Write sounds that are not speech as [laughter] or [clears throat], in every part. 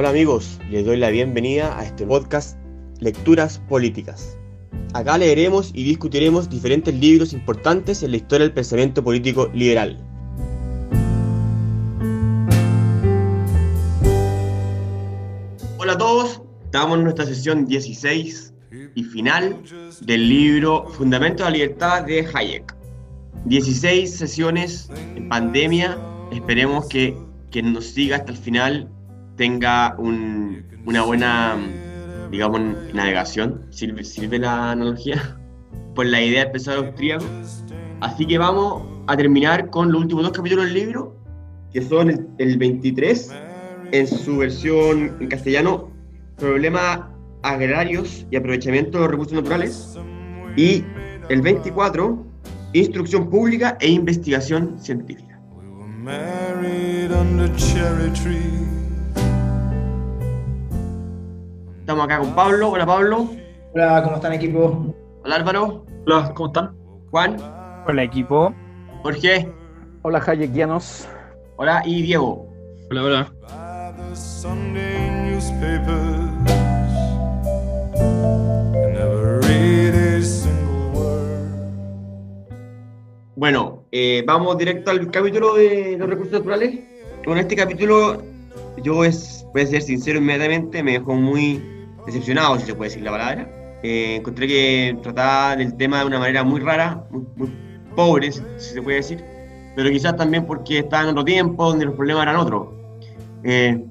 Hola amigos, les doy la bienvenida a este podcast Lecturas Políticas. Acá leeremos y discutiremos diferentes libros importantes en la historia del pensamiento político liberal. Hola a todos, estamos en nuestra sesión 16 y final del libro Fundamentos de la Libertad de Hayek. 16 sesiones en pandemia, esperemos que quien nos siga hasta el final tenga una buena, digamos, navegación, sirve, sirve la analogía, [laughs] por la idea del pensador austríaco. Así que vamos a terminar con los últimos dos capítulos del libro, que son el, 23, en su versión en castellano, Problemas agrarios y aprovechamiento de los recursos naturales, y el 24, Instrucción pública e investigación científica. Estamos acá con Pablo. Hola, Pablo. Hola, ¿cómo están, equipo? Hola, Álvaro. Hola, ¿cómo están? Juan. Hola, equipo. Jorge. Hola, Hayekianos. Hola, y Diego. Hola, hola. Bueno, eh, vamos directo al capítulo de los recursos naturales. Con este capítulo, yo es, voy a ser sincero inmediatamente, me dejó muy decepcionado, si se puede decir la palabra. Eh, encontré que trataba del tema de una manera muy rara, muy, pobre, si, se puede decir, pero quizás también porque estaba en otro tiempo donde los problemas eran otros. Eh,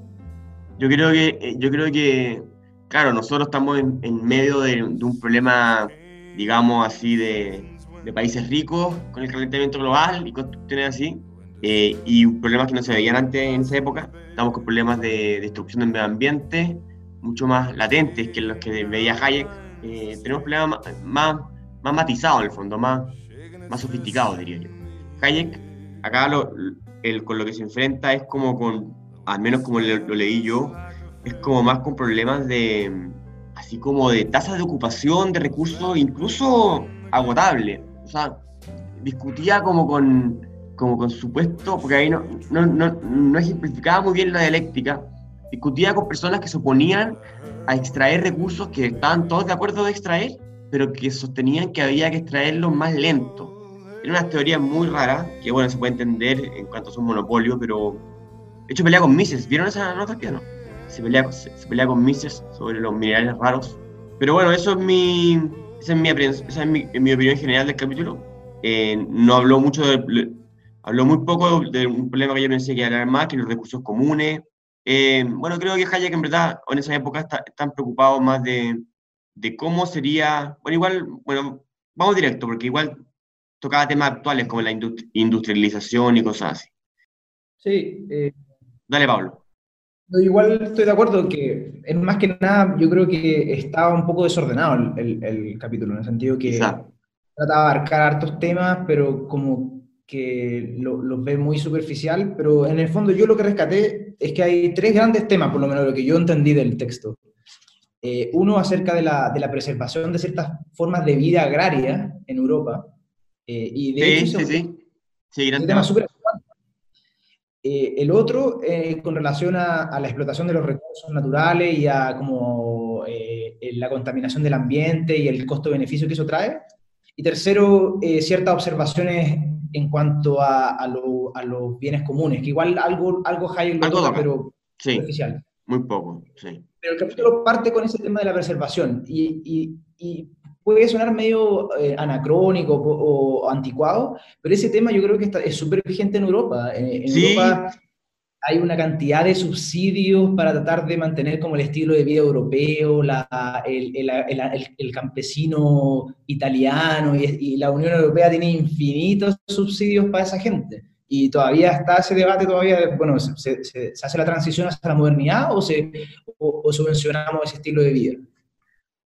yo creo que, eh, yo creo que, claro, nosotros estamos en, medio de, un problema, digamos así, de, de, países ricos con el calentamiento global y cuestiones así, y problemas que no se veían antes en esa época. Estamos con problemas de destrucción del medio ambiente, mucho más latentes que los que veía Hayek. Eh, tenemos problemas más, más, matizados en el fondo, más, más sofisticados, diría yo. Hayek, acá lo, el, con lo que se enfrenta es como con, al menos como lo, leí yo, es como más con problemas de, así como de tasas de ocupación, de recursos, incluso agotables. O sea, discutía como con, como con supuesto, porque ahí no, no, no, no ejemplificaba muy bien la dialéctica, discutía con personas que se oponían a extraer recursos que estaban todos de acuerdo de extraer, pero que sostenían que había que extraerlos más lento. Era una teoría muy rara, que bueno, se puede entender en cuanto a su monopolio, pero de hecho pelea con Mises. ¿Vieron esa nota que no? Se pelea, se, pelea con Mises sobre los minerales raros. Pero bueno, eso es mi, esa es mi, esa es mi, mi opinión general del capítulo. Eh, no habló mucho de, habló muy poco de un problema que yo pensé que era más, que los recursos comunes, eh, bueno, creo que Hayek en verdad en esa época está, están preocupados más de, de, cómo sería, bueno, igual, bueno, vamos directo, porque igual tocaba temas actuales como la industrialización y cosas así. Sí. Eh, Dale, Pablo. Igual estoy de acuerdo que, es más que nada, yo creo que estaba un poco desordenado el, el, capítulo, en el sentido que trataba de abarcar hartos temas, pero como que los ve muy superficial, pero en el fondo yo lo que rescaté es que hay tres grandes temas, por lo menos lo que yo entendí del texto. Eh, uno acerca de la, de la, preservación de ciertas formas de vida agraria en Europa. Eh, y de sí, sí, sí, sí. un tema súper eh, el otro, con relación a, a, la explotación de los recursos naturales y a como, la contaminación del ambiente y el costo-beneficio que eso trae. Y tercero, ciertas observaciones en cuanto a, a, los bienes comunes, que igual algo, algo Hayek lo toca, pero sí, oficial. Muy poco, sí. Pero el capítulo parte con ese tema de la preservación y, y, puede sonar medio eh, anacrónico o, anticuado, pero ese tema yo creo que está, es súper vigente en Europa. En, sí. Europa hay una cantidad de subsidios para tratar de mantener como el estilo de vida europeo, la, el, el, el, campesino italiano y, la Unión Europea tiene infinitos subsidios para esa gente. Y todavía está ese debate, todavía, bueno, ¿se, se, hace la transición hacia la modernidad o, se, o, subvencionamos ese estilo de vida?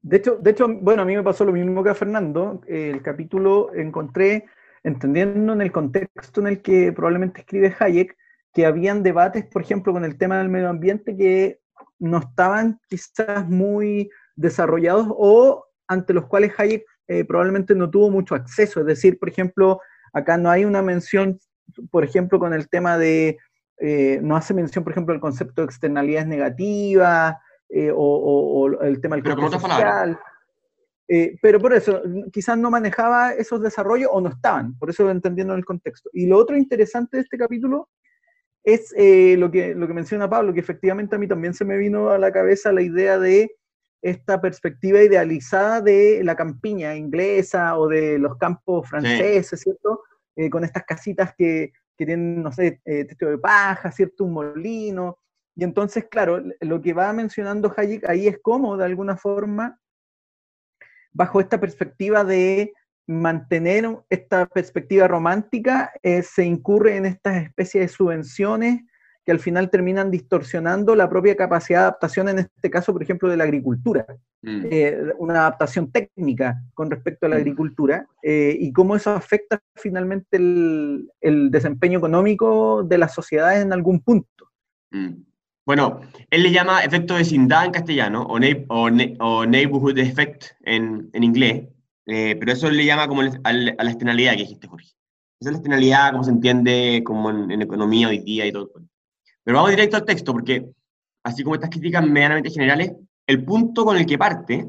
De hecho, de hecho, bueno, a mí me pasó lo mismo que a Fernando. El capítulo encontré, entendiendo en el contexto en el que probablemente escribe Hayek, que habían debates, por ejemplo, con el tema del medio ambiente que no estaban quizás muy desarrollados o ante los cuales Hayek eh, probablemente no tuvo mucho acceso. Es decir, por ejemplo, acá no hay una mención, por ejemplo, con el tema de eh, no hace mención, por ejemplo, del concepto de externalidades negativas eh, o, el tema del pero social. Eh, pero por eso, quizás no manejaba esos desarrollos o no estaban, por eso entendiendo el contexto. Y lo otro interesante de este capítulo es lo, que, lo que menciona Pablo, que efectivamente a mí también se me vino a la cabeza la idea de esta perspectiva idealizada de la campiña inglesa o de los campos franceses, ¿cierto? con estas casitas que, que tienen, no sé, eh, techo de paja, ¿cierto? Un molino. Y entonces, claro, lo que va mencionando Hayek ahí es cómo, de alguna forma, bajo esta perspectiva de mantener esta perspectiva romántica, eh, se incurre en estas especies de subvenciones que al final terminan distorsionando la propia capacidad de adaptación, en este caso, por ejemplo, de la agricultura. Mm. Eh, una adaptación técnica con respecto a la mm. agricultura eh, y cómo eso afecta finalmente el, desempeño económico de las sociedades en algún punto. Mm. Bueno, él le llama efecto de vecindad en castellano o, neighborhood effect en, inglés, eh, pero eso le llama como a la externalidad que dijiste, Jorge. Esa es la externalidad, como se entiende como en, en economía hoy día y todo. Pero vamos directo al texto, porque así como estas críticas medianamente generales, el punto con el que parte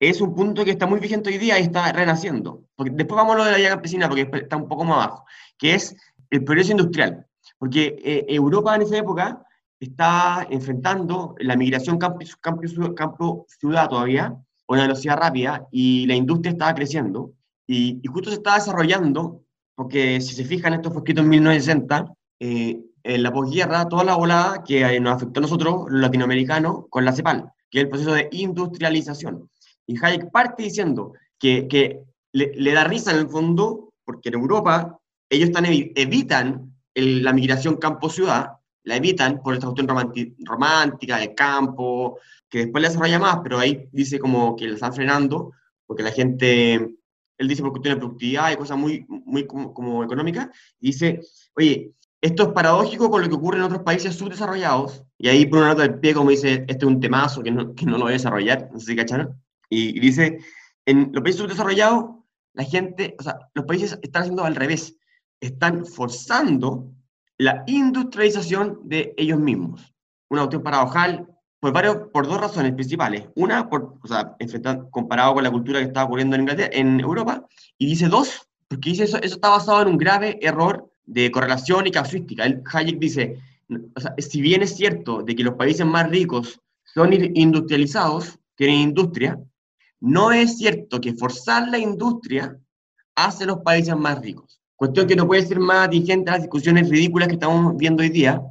es un punto que está muy vigente hoy día y está renaciendo. Porque después vamos a lo de la llave campesina, porque está un poco más abajo, que es el progreso industrial. Porque eh, Europa en esa época está enfrentando la migración campo-ciudad todavía, a una velocidad rápida, y la industria estaba creciendo, y, justo se estaba desarrollando, porque si se fijan, esto fue escrito en 1960, eh, en la posguerra toda la volada que eh, nos afectó a nosotros, los latinoamericanos, con la CEPAL, que es el proceso de industrialización. Y Hayek parte diciendo que, que le, da risa en el fondo, porque en Europa ellos están, evitan la migración campo-ciudad, la evitan por esta cuestión romántica del campo, que después la desarrolla más, pero ahí dice como que la están frenando, porque la gente, él dice por cuestión de productividad y cosas muy, muy como, como económicas, y dice, oye, esto es paradójico con lo que ocurre en otros países subdesarrollados, y ahí por una nota del pie como dice, este es un temazo que no, que no lo voy a desarrollar, no sé si cacharon, y, dice, en los países subdesarrollados, la gente, o sea, los países están haciendo al revés, están forzando la industrialización de ellos mismos. Una cuestión paradojal por, varios, por dos razones principales. Una, por, o sea, comparado con la cultura que está ocurriendo en, Inglaterra, en Europa, y dice dos, porque dice eso, eso está basado en un grave error de correlación y casuística. El Hayek dice, o sea, si bien es cierto de que los países más ricos son industrializados, tienen industria, no es cierto que forzar la industria hace los países más ricos. Cuestión que no puede ser más vigente a las discusiones ridículas que estamos viendo hoy día,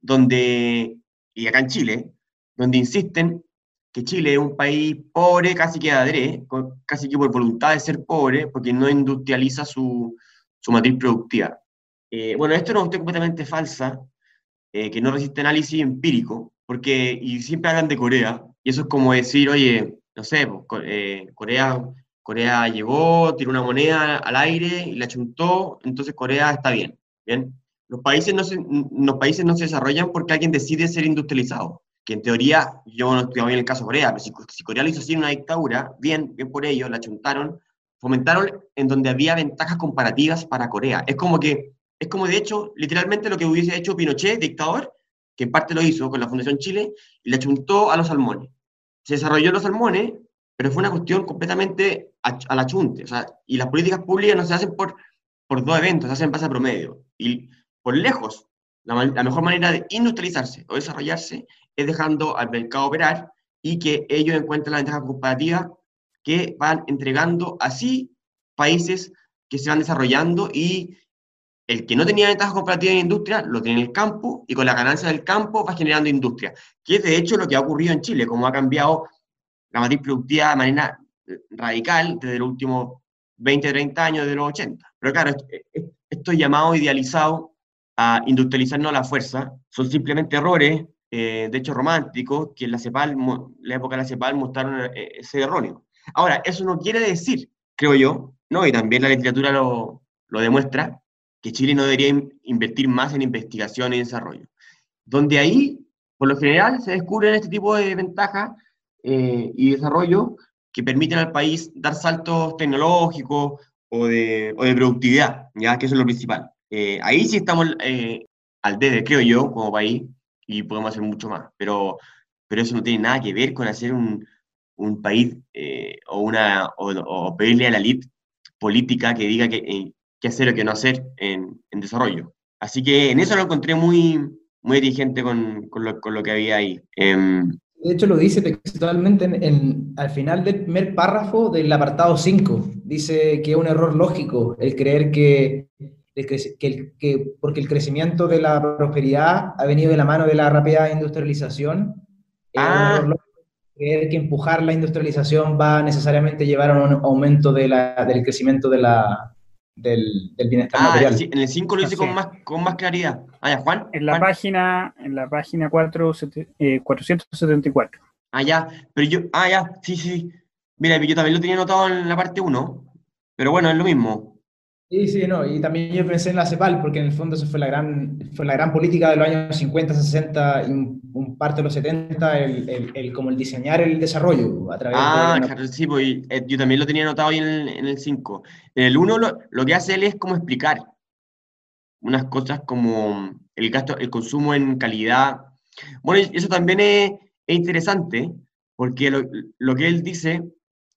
donde, y acá en Chile, donde insisten que Chile es un país pobre, casi que adrede, casi que por voluntad de ser pobre, porque no industrializa su, su matriz productiva. Eh, bueno, esto es una cuestión completamente falsa, eh, que no resiste análisis empírico, porque, y siempre hablan de Corea, y eso es como decir, oye, no sé, pues, eh, Corea, Corea llegó, tiró una moneda al aire y la chuntó, entonces Corea está bien, ¿bien? Los países, no se, los países no se desarrollan porque alguien decide ser industrializado, que en teoría, yo no estoy bien el caso de Corea, pero si, si Corea lo hizo así en una dictadura, bien, bien por ello, la chuntaron, fomentaron en donde había ventajas comparativas para Corea. Es como que es como, de hecho, literalmente lo que hubiese hecho Pinochet, dictador, que en parte lo hizo con la Fundación Chile, y le achuntó a los salmones. Se desarrolló los salmones, pero fue una cuestión completamente a, la chunte. O sea, y las políticas públicas no se hacen por, por dos eventos, se hacen en base a promedio. Y por lejos, la, la, mejor manera de industrializarse o desarrollarse es dejando al mercado operar y que ellos encuentren la ventaja comparativa que van entregando así países que se van desarrollando y el que no tenía ventajas comparativas en industria lo tiene en el campo y con la ganancia del campo va generando industria, que es de hecho lo que ha ocurrido en Chile, como ha cambiado la matriz productiva de manera eh, radical desde los últimos 20, 30 años de los 80. Pero claro, estos llamados idealizados a industrializarnos a la fuerza son simplemente errores, eh, de hecho románticos, que en la CEPAL, la época de la CEPAL mostraron eh, ese erróneo. Ahora, eso no quiere decir, creo yo, ¿no? y también la literatura lo, lo demuestra, que Chile no debería invertir más en investigación y desarrollo. Donde ahí, por lo general, se descubren este tipo de ventajas eh, y desarrollo que permiten al país dar saltos tecnológicos o de, o de productividad, ya que eso es lo principal. Ahí sí estamos eh, al debe, creo yo, como país, y podemos hacer mucho más. Pero, pero eso no tiene nada que ver con hacer un, un país eh, o, una, o, pedirle a la elite política que diga que, qué hacer o qué no hacer en, en, desarrollo. Así que en eso lo encontré muy, muy dirigente con, con, lo, con lo, que había ahí. Em, de hecho, lo dice textualmente en, al final del primer párrafo del apartado 5. Dice que es un error lógico el creer que, que, que, porque el crecimiento de la prosperidad ha venido de la mano de la rápida industrialización. Ah. creer que empujar la industrialización va necesariamente llevar a un aumento de la, del crecimiento de la, del, del bienestar ah, material. En el 5 lo dice con más, con más claridad. Ah, Juan. En la página, en la página 4, 474. Eh, ah, ya, pero yo, ah, ya, sí, sí. Mira, yo también lo tenía anotado en la parte 1, pero bueno, es lo mismo. Sí, sí, no, y también yo pensé en la CEPAL, porque en el fondo eso fue la gran, fue la gran política de los años 50, 60 y un, parte de los 70, el, el, como el diseñar el desarrollo a través ah, claro, sí, pues, eh, yo también lo tenía anotado ahí en el 5. En el 1 lo, lo, que hace él es como explicar unas cosas como el gasto, el consumo en calidad. Bueno, eso también es, es interesante, porque lo, lo, que él dice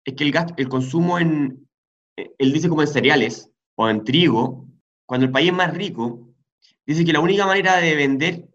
es que el, gasto, el consumo en, él dice como en cereales, o en trigo, cuando el país es más rico, dice que la única manera de vender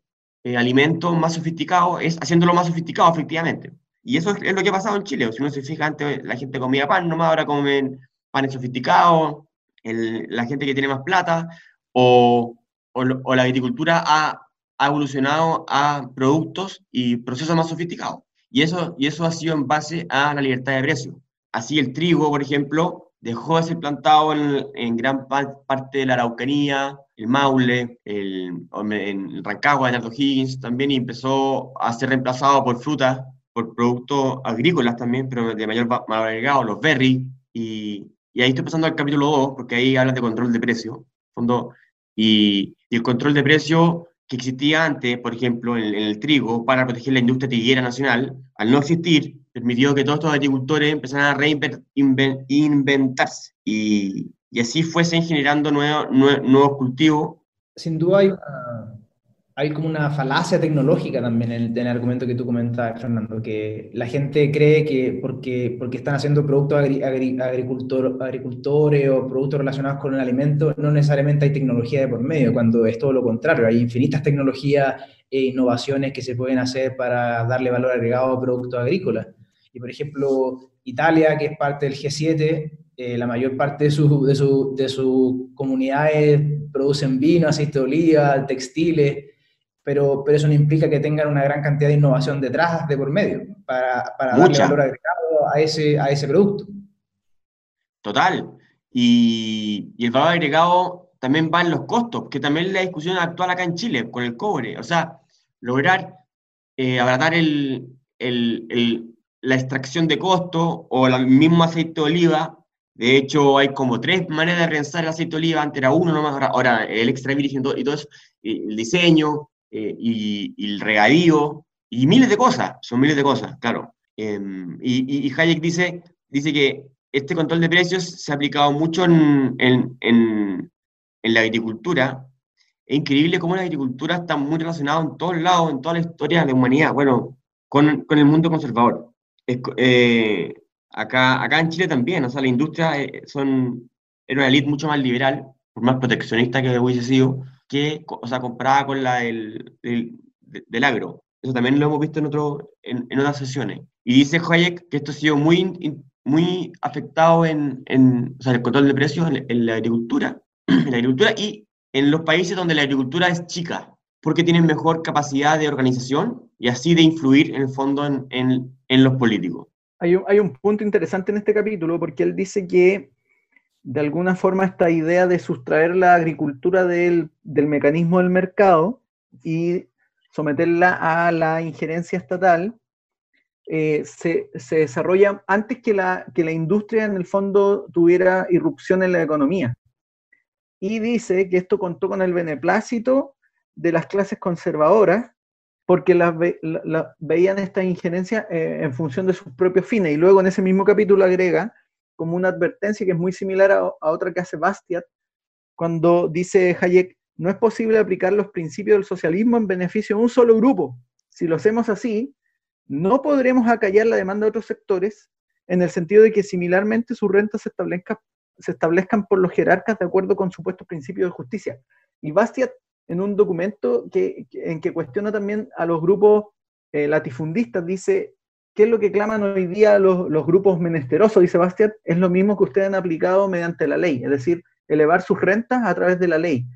eh, alimentos más sofisticados es haciéndolo más sofisticado, efectivamente. Y eso es, lo que ha pasado en Chile. Si uno se fija, antes la gente comía pan, nomás ahora comen panes sofisticados, la gente que tiene más plata, o, la agricultura ha, evolucionado a productos y procesos más sofisticados. Y eso, y eso ha sido en base a la libertad de precio. Así el trigo, por ejemplo, dejó de ser plantado en, gran parte de la Araucanía, el Maule, el, en Rancagua, en Alto Higgins también, y empezó a ser reemplazado por frutas, por productos agrícolas también, pero de mayor valor agregado, los berries, y, y, ahí estoy pasando al capítulo 2, porque ahí hablan de control de precio, fondo, y, y el control de precio que existía antes, por ejemplo, en, el trigo, para proteger la industria tiguera nacional, al no existir, permitió que todos estos agricultores empezaran a reinventarse y, y así fuesen generando nuevos, nuevos cultivos. Sin duda hay hay como una falacia tecnológica también en el, argumento que tú comentas, Fernando, que la gente cree que porque, porque están haciendo productos agricultor, agricultores o productos relacionados con el alimento, no necesariamente hay tecnología de por medio, cuando es todo lo contrario, hay infinitas tecnologías e innovaciones que se pueden hacer para darle valor agregado a productos agrícolas. Y por ejemplo, Italia, que es parte del G7, eh, la mayor parte de sus de su, de su comunidades producen vino, aceite de oliva, textiles, pero, pero eso no implica que tengan una gran cantidad de innovación detrás de por medio para, para darle valor agregado a ese, a ese producto. Total. Y, y, el valor agregado también va en los costos, que también es la discusión actual acá en Chile con el cobre. O sea, lograr eh, abaratar el, el, el, la extracción de costo o el mismo aceite de oliva. De hecho, hay como tres maneras de realizar el aceite de oliva. Antes era uno nomás, ahora, el extra virgen y todo eso. El diseño, eh, y, el regadío, y miles de cosas, son miles de cosas, claro. Em, y, y, Hayek dice, dice que este control de precios se ha aplicado mucho en, en, en, la agricultura. Es increíble cómo la agricultura está muy relacionada en todos lados, en toda la historia de la humanidad, bueno, con, con el mundo conservador. Eh, acá, acá en Chile también, o sea, la industria eh, son, era una elite mucho más liberal, por más proteccionista que hubiese sido, que, o sea, comparada con la del, del, agro. Eso también lo hemos visto en, otro, en, en, otras sesiones. Y dice Hayek que esto ha sido muy, muy afectado en, en o sea, el control de precios en, la agricultura, [clears throat] en la agricultura y en los países donde la agricultura es chica, porque tienen mejor capacidad de organización y así de influir en el fondo en, en, en los políticos. Hay un, hay un punto interesante en este capítulo porque él dice que de alguna forma esta idea de sustraer la agricultura del, mecanismo del mercado y someterla a la injerencia estatal, eh, se, desarrolla antes que la, que la industria en el fondo tuviera irrupción en la economía. Y dice que esto contó con el beneplácito de las clases conservadoras, porque las veían esta injerencia eh, en función de sus propios fines. Y luego en ese mismo capítulo agrega como una advertencia que es muy similar a, otra que hace Bastiat, cuando dice Hayek, no es posible aplicar los principios del socialismo en beneficio de un solo grupo. Si lo hacemos así, no podremos acallar la demanda de otros sectores en el sentido de que similarmente sus rentas se establezcan, se establezcan por los jerarcas de acuerdo con supuestos principios de justicia. Y Bastiat, en un documento que, en que cuestiona también a los grupos eh, latifundistas, dice, ¿qué es lo que claman hoy día los, los grupos menesterosos? Dice Bastiat, es lo mismo que ustedes han aplicado mediante la ley, es decir, elevar sus rentas a través de la ley.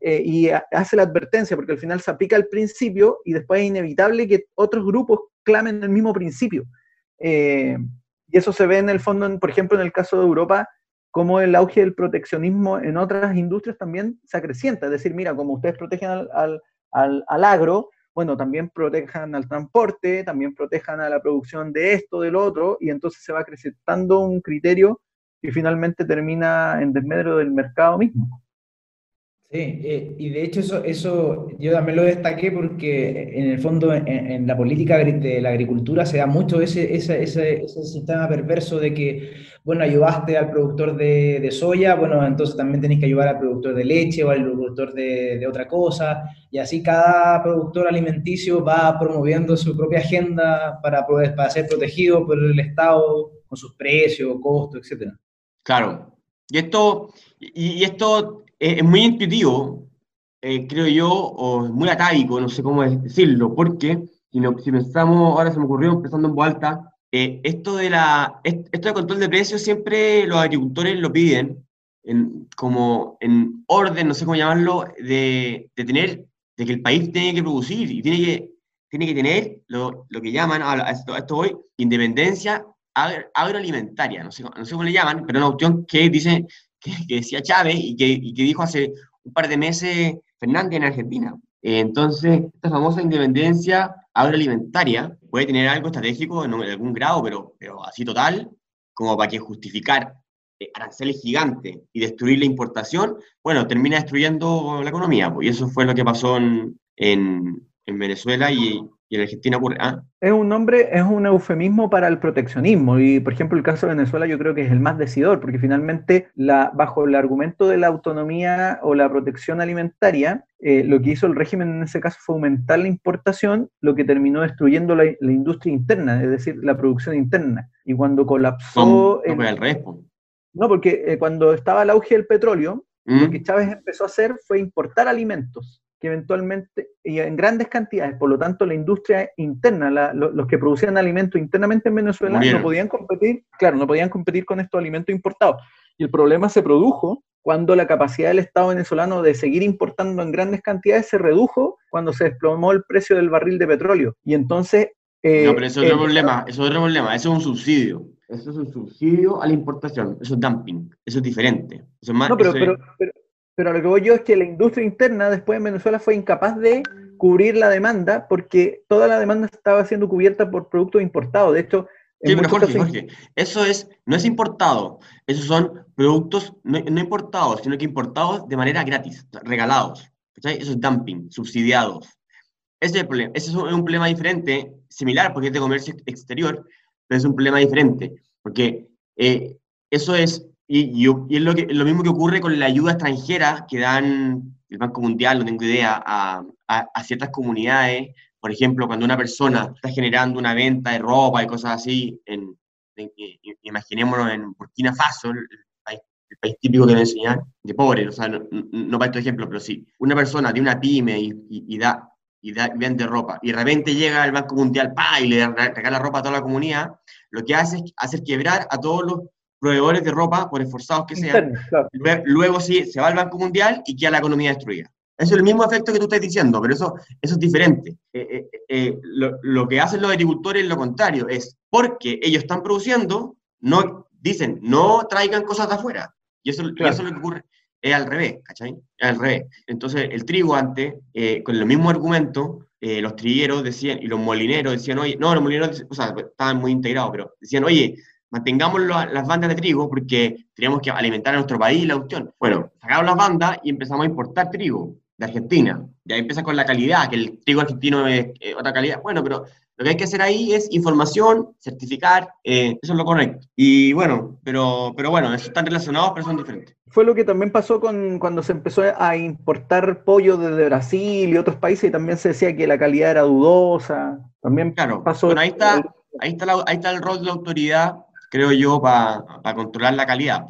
Eh, y hace la advertencia, porque al final se aplica el principio y después es inevitable que otros grupos clamen el mismo principio. Eh, y eso se ve en el fondo, por ejemplo, en el caso de Europa, como el auge del proteccionismo en otras industrias también se acrecienta. Es decir, mira, como ustedes protegen al, al, al, agro, bueno, también protejan al transporte, también protejan a la producción de esto, del otro, y entonces se va acrecentando un criterio que finalmente termina en desmedro del mercado mismo. Sí, eh, y de hecho eso, eso yo también lo destaqué porque en el fondo en, la política de la agricultura se da mucho ese, ese, ese, ese, sistema perverso de que, bueno, ayudaste al productor de, de, soya, bueno, entonces también tenés que ayudar al productor de leche o al productor de, de, otra cosa, y así cada productor alimenticio va promoviendo su propia agenda para, poder, para ser protegido por el Estado con sus precios, costos, etc. Claro, y esto, y esto es muy intuitivo, eh, creo yo, o muy atávico, no sé cómo decirlo, porque si, si pensamos, ahora se me ocurrió empezando en voz alta, eh, esto, de la, esto de control de precios siempre los agricultores lo piden en, como en orden, no sé cómo llamarlo, de, de, tener, de que el país tiene que producir y tiene que, tiene que tener lo, lo que llaman, a esto, esto hoy, independencia agroalimentaria, no sé, no sé cómo le llaman, pero una opción que dice que, decía Chávez y que, y que, dijo hace un par de meses Fernández en Argentina. entonces, esta famosa independencia agroalimentaria puede tener algo estratégico en algún grado, pero, pero así total, como para que justificar eh, aranceles gigantes y destruir la importación, bueno, termina destruyendo la economía. Pues, y eso fue lo que pasó en, en, en Venezuela y, y en Argentina ocurre. ¿ah? Es un nombre, es un eufemismo para el proteccionismo. Y, por ejemplo, el caso de Venezuela yo creo que es el más decidor, porque finalmente, la, bajo el argumento de la autonomía o la protección alimentaria, eh, lo que hizo el régimen en ese caso fue aumentar la importación, lo que terminó destruyendo la, industria interna, es decir, la producción interna. Y cuando colapsó... el, el No, porque eh, cuando estaba el auge del petróleo, lo mm. que Chávez empezó a hacer fue importar alimentos que eventualmente, y en grandes cantidades, por lo tanto la industria interna, los que producían alimentos internamente en Venezuela no podían competir, claro, no podían competir con estos alimentos importados. Y el problema se produjo cuando la capacidad del Estado venezolano de seguir importando en grandes cantidades se redujo cuando se desplomó el precio del barril de petróleo. Y entonces... Eh, no, pero eso es otro problema, eso es otro problema, eso es un subsidio. Eso es un subsidio a la importación, eso es dumping, eso es diferente. Eso es más, no, pero, pero, pero lo que voy yo es que la industria interna después en Venezuela fue incapaz de cubrir la demanda porque toda la demanda estaba siendo cubierta por productos importados. De hecho, Sí, pero Jorge, Jorge, eso es, no es importado, esos son productos no, importados, sino que importados de manera gratis, regalados. Eso es dumping, subsidiados. Ese es, el problema. Ese es un problema diferente, similar, porque es de comercio exterior, pero es un problema diferente, porque eh, eso es y, y, es lo, que, lo mismo que ocurre con la ayuda extranjera que dan el Banco Mundial, no tengo idea, a, a, ciertas comunidades. Por ejemplo, cuando una persona está generando una venta de ropa y cosas así, en, imaginémonos en Burkina Faso, el, país, típico que me enseñan, de pobre, o sea, no, no, para este ejemplo, pero sí, una persona de una pyme y, y da y da, vende ropa, y de repente llega el Banco Mundial pa, y le regala ropa a toda la comunidad, lo que hace es hacer quebrar a todos los proveedores de ropa, por esforzados que sean, luego, sí se va al Banco Mundial y queda la economía destruida. Eso es el mismo efecto que tú estás diciendo, pero eso, eso es diferente. Eh, eh, eh, lo, lo, que hacen los agricultores es lo contrario, es porque ellos están produciendo, no dicen, no traigan cosas de afuera. Y eso, eso es lo que ocurre, es al revés, ¿cachai? Es al revés. Entonces, el trigo antes, con el mismo argumento, los trigueros decían, y los molineros decían, oye, no, los molineros, o sea, estaban muy integrados, pero decían, oye, mantengamos las bandas de trigo porque teníamos que alimentar a nuestro país la cuestión. Bueno, sacamos las bandas y empezamos a importar trigo de Argentina. Ya empieza con la calidad, que el trigo argentino es otra calidad. Bueno, pero Lo que hay que hacer ahí es información, certificar, eh, eso es lo correcto. Y bueno, pero, pero bueno, están relacionados, pero son diferentes. Fue lo que también pasó con cuando se empezó a importar pollo desde Brasil y otros países y también se decía que la calidad era dudosa. También claro. pasó. Bueno, ahí está, ahí está, ahí está el rol de la autoridad, creo yo, para controlar la calidad.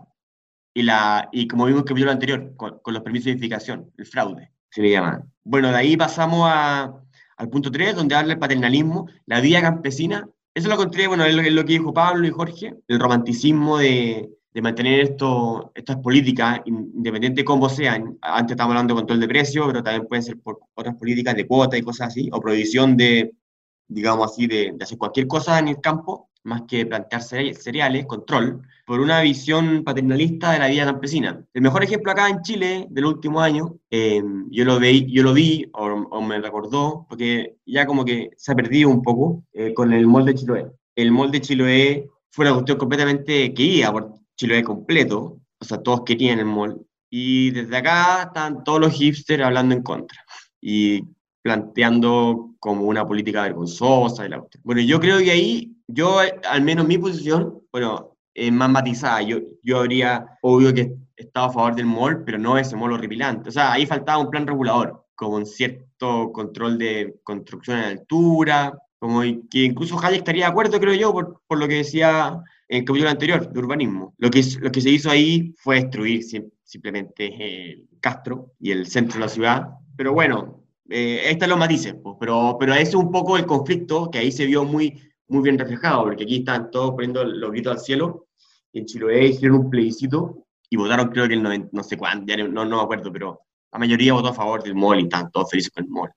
Y, la, y como vimos en el anterior, con, con los permisos de edificación, el fraude, se le llama. Bueno, de ahí pasamos a, al punto 3, donde habla el paternalismo, la vida campesina. Eso lo encontré, bueno, es lo, que dijo Pablo y Jorge, el romanticismo de, de mantener esto, estas políticas, independiente de cómo sean. Antes estábamos hablando de control de precios, pero también pueden ser por otras políticas de cuota y cosas así, o prohibición de, digamos así, de, de hacer cualquier cosa en el campo, más que plantear cereales, control, por una visión paternalista de la vida campesina. El mejor ejemplo acá en Chile del último año, em, yo, lo vi, yo lo vi o, me recordó, porque ya como que se ha perdido un poco eh, con el molde de Chiloé. El molde de Chiloé fue una cuestión completamente que iba por Chiloé completo, o sea, todos querían el molde. Y desde acá están todos los hipsters hablando en contra. Y planteando como una política vergonzosa. la... Bueno, yo creo que ahí, yo, al menos mi posición, bueno, es más matizada. Yo, yo habría, obvio que estaba a favor del MOL, pero no ese MOL horripilante. O sea, ahí faltaba un plan regulador, como un cierto control de construcción en altura, como que incluso Hayek estaría de acuerdo, creo yo, por, por lo que decía en el capítulo anterior, de urbanismo. Lo que, lo que se hizo ahí fue destruir simplemente el Castro y el centro de la ciudad. Pero bueno, eh, están los pues, pero, pero ese es un poco el conflicto que ahí se vio muy, muy bien reflejado, porque aquí están todos poniendo los gritos al cielo, en Chiloé hicieron un plebiscito y votaron creo que el 90, no sé cuánto, no, no me acuerdo, pero la mayoría votó a favor del MOL y están todos felices con el MOL.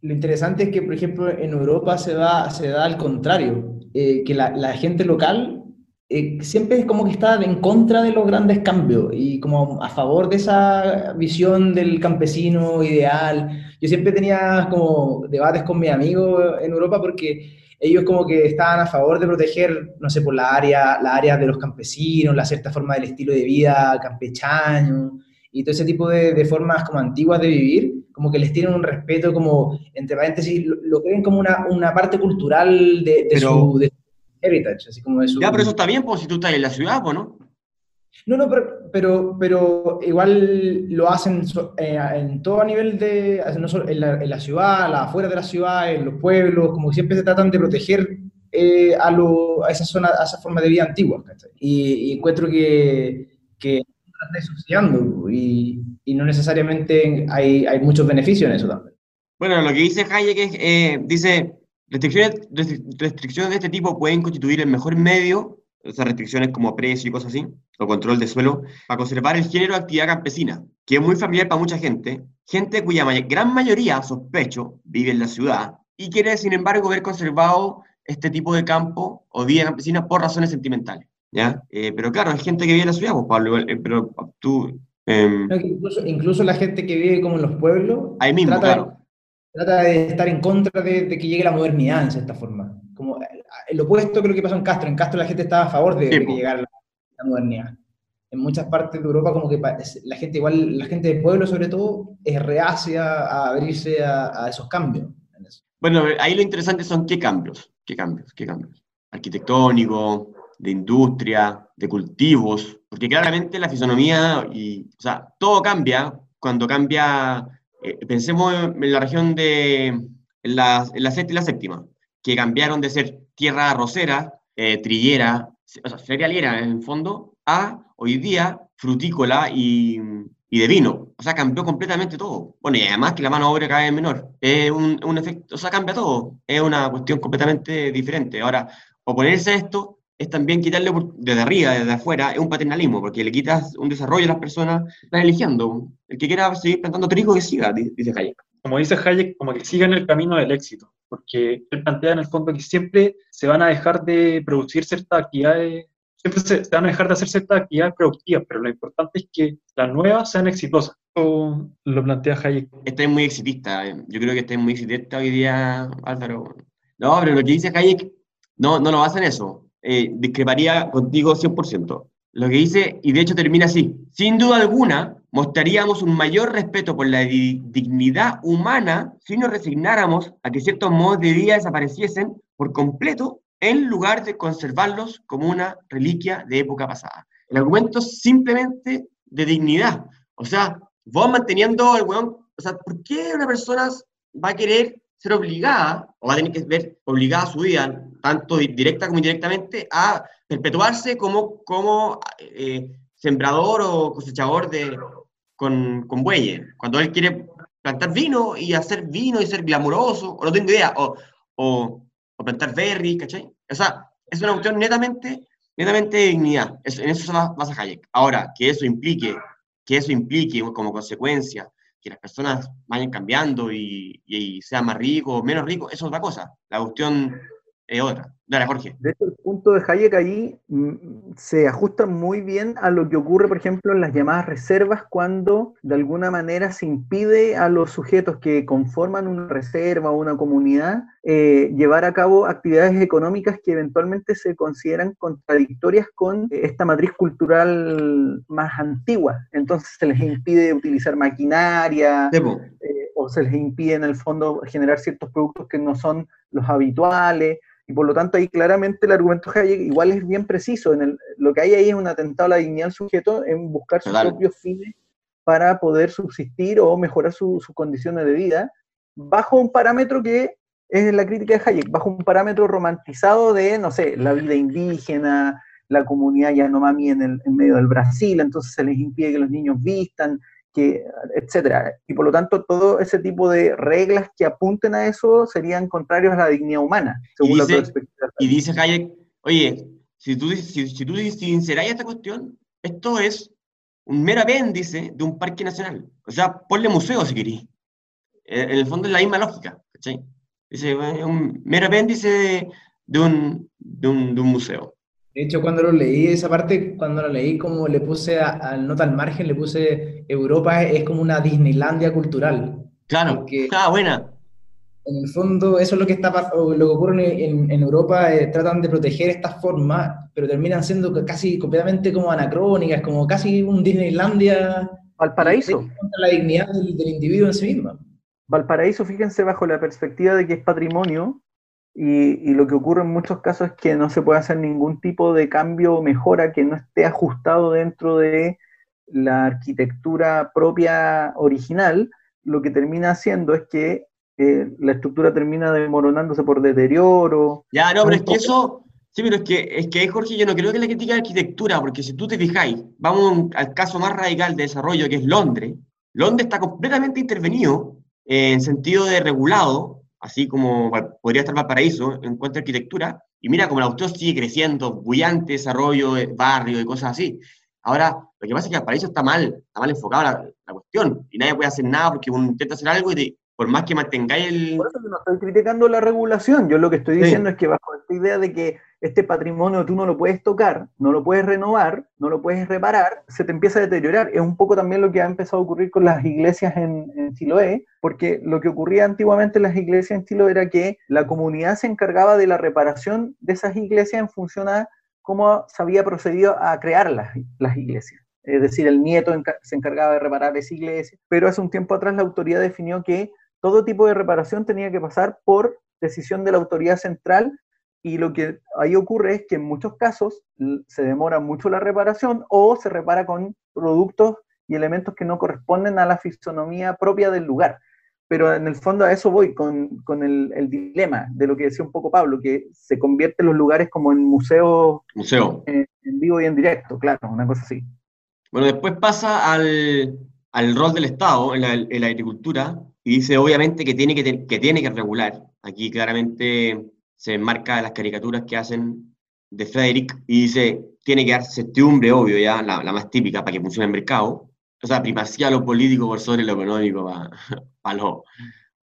Lo interesante es que, por ejemplo, en Europa se da, se da al contrario, eh, que la, la, gente local eh, siempre es como que está en contra de los grandes cambios y como a favor de esa visión del campesino ideal. Yo siempre tenía como debates con mis amigos en Europa porque ellos como que estaban a favor de proteger, no sé, por la área, la área de los campesinos, la cierta forma del estilo de vida campechano y todo ese tipo de, formas como antiguas de vivir, como que les tienen un respeto como, entre paréntesis, lo, creen como una, una parte cultural de, su heritage, así como Ya, pero eso está bien, pues si tú estás en la ciudad, pues, ¿no? No, no, pero, pero, igual lo hacen eh, en todo a nivel de, no solo en, la, en ciudad, afuera de la ciudad, en los pueblos, como siempre se tratan de proteger eh, a, lo, a, esa zona, a esa forma de vida antigua. Y, encuentro que, que está subsidiando y, y, no necesariamente hay, hay muchos beneficios en eso también. Bueno, lo que dice Hayek es, eh, dice, Restricciones, restricciones de este tipo pueden constituir el mejor medio, esas restricciones como precio y cosas así, o control de suelo, para conservar el género de actividad campesina, que es muy familiar para mucha gente, gente cuya gran mayoría, sospecho, vive en la ciudad y quiere, sin embargo, ver conservado este tipo de campo o vida campesina por razones sentimentales. ¿ya? Eh, pero claro, hay gente que vive en la ciudad, pues Pablo, eh, pero tú... Em, incluso, incluso, la gente que vive como en los pueblos... Ahí mismo, claro trata de estar en contra de, que llegue la modernidad en cierta forma. El opuesto creo que pasó en Castro. En Castro la gente estaba a favor de, que llegara la, modernidad. En muchas partes de Europa como que la gente igual, la gente del pueblo sobre todo, es reacia a abrirse a, esos cambios. Bueno, ahí lo interesante son qué cambios, qué cambios, qué cambios. Arquitectónico, de industria, de cultivos, porque claramente la fisonomía y, o sea, todo cambia cuando cambia eh, pensemos en la región de la, la sexta y la séptima, que cambiaron de ser tierra arrocera, eh, trillera, o sea, cerealera en el fondo, a hoy día frutícola y, y, de vino. O sea, cambió completamente todo. Bueno, y además que la mano obra cada vez menor. Es un, un efecto, o sea, cambia todo. Es una cuestión completamente diferente. Ahora, oponerse a esto es también quitarle desde arriba, desde afuera, es un paternalismo, porque le quitas un desarrollo a las personas, están eligiendo. El que quiera seguir plantando trigo, que siga, dice Hayek. Como dice Hayek, como que sigan el camino del éxito, porque él plantea en el fondo que siempre se van a dejar de producir ciertas actividades, siempre se, van a dejar de hacer ciertas actividades productivas, pero lo importante es que las nuevas sean exitosas. O lo plantea Hayek. Este es muy exitista, eh. yo creo que este es muy exitista hoy día, Álvaro. No, pero lo que dice Hayek no, no lo basa en eso eh, discreparía contigo 100%. Lo que dice, y de hecho termina así, sin duda alguna, mostraríamos un mayor respeto por la dignidad humana si nos resignáramos a que ciertos modos de vida desapareciesen por completo en lugar de conservarlos como una reliquia de época pasada. El argumento simplemente de dignidad. O sea, vos manteniendo al weón, o sea, ¿por qué una persona va a querer ser obligada, o va a tener que ver obligada a su vida, tanto directa como indirectamente, a perpetuarse como, como eh, sembrador o cosechador de, con, con bueyes? Cuando él quiere plantar vino y hacer vino y ser glamuroso, o no tengo idea, o, o, o plantar berry, ¿cachai? O sea, es una cuestión netamente, netamente de dignidad. en eso se basa Hayek. Ahora, que eso implique, que eso implique como consecuencia que las personas vayan cambiando y, y sean más ricos o menos ricos, eso es otra cosa. La cuestión es otra. Dale, Jorge. De hecho, el punto de Hayek ahí mm, se ajusta muy bien a lo que ocurre, por ejemplo, en las llamadas reservas, cuando de alguna manera se impide a los sujetos que conforman una reserva o una comunidad eh, llevar a cabo actividades económicas que eventualmente se consideran contradictorias con esta matriz cultural más antigua. Entonces se les impide utilizar maquinaria. Eh, o se les impide en el fondo generar ciertos productos que no son los habituales. Y por lo tanto ahí claramente el argumento Hayek igual es bien preciso. En el, lo que hay ahí es un atentado a la dignidad del sujeto en buscar sus propios fines para poder subsistir o mejorar sus condiciones de vida bajo un parámetro que es la crítica de Hayek, bajo un parámetro romantizado de, no sé, la vida indígena, la comunidad Yanomami en, el, en medio del Brasil, entonces se les impide que los niños vistan, que, etcétera. Y por lo tanto, todo ese tipo de reglas que apunten a eso serían contrarios a la dignidad humana, según y dice, Y dice Hayek, oye, si tú, si, si tú sinceráis esta cuestión, esto es un mero apéndice de un parque nacional. O sea, ponle museo si querís. Eh, en el fondo es la misma lógica, ¿cachai? Dice, es un mero apéndice de un, de un, de un museo. De hecho, cuando lo leí, esa parte, cuando la leí, como le puse al nota al margen, le puse Europa es como una Disneylandia cultural. Claro, está buena. En el fondo, eso es lo que, está, lo que ocurre en, en Europa, eh, tratan de proteger estas formas, pero terminan siendo casi completamente como anacrónicas, como casi un Disneylandia. Valparaíso. Contra la dignidad del, del individuo en sí mismo. Valparaíso, fíjense, bajo la perspectiva de que es patrimonio, y, lo que ocurre en muchos casos es que no se puede hacer ningún tipo de cambio o mejora que no esté ajustado dentro de la arquitectura propia original, lo que termina haciendo es que eh, la estructura termina demoronándose por deterioro. Ya, no, pero es que eso, sí, pero es que, es que Jorge, yo no creo que la crítica de arquitectura, porque si tú te fijáis, vamos al caso más radical de desarrollo, que es Londres, Londres está completamente intervenido en sentido de regulado así como podría estar Valparaíso en cuanto a arquitectura, y mira como la autor sigue creciendo, bullante desarrollo, de barrio y cosas así. Ahora, lo que pasa es que Valparaíso está mal, está mal enfocado la, la cuestión, y nadie puede hacer nada porque uno intenta hacer algo y por más que mantengáis el... Por eso no estoy criticando la regulación, yo lo que estoy diciendo es que bajo esta idea de que este patrimonio tú no lo puedes tocar, no lo puedes renovar, no lo puedes reparar, se te empieza a deteriorar. Es un poco también lo que ha empezado a ocurrir con las iglesias en, en Chiloé, porque lo que ocurría antiguamente en las iglesias en Chiloé era que la comunidad se encargaba de la reparación de esas iglesias en función a cómo se había procedido a crear las, iglesias. Es decir, el nieto se encargaba de reparar esa iglesia, pero hace un tiempo atrás la autoridad definió que todo tipo de reparación tenía que pasar por decisión de la autoridad central y lo que ahí ocurre es que en muchos casos se demora mucho la reparación o se repara con productos y elementos que no corresponden a la fisonomía propia del lugar. Pero en el fondo a eso voy, con, con el, el, dilema de lo que decía un poco Pablo, que se convierten los lugares como en museos Museo. en, en, vivo y en directo, claro, una cosa así. Bueno, después pasa al, al rol del Estado en la, en la, agricultura y dice obviamente que tiene que, que tiene que regular. Aquí claramente se enmarca las caricaturas que hacen de Frederick y dice, tiene que dar certidumbre, obvio, ya, la, más típica para que funcione el mercado. O sea, primacía lo político por sobre lo económico para, [laughs] para, los,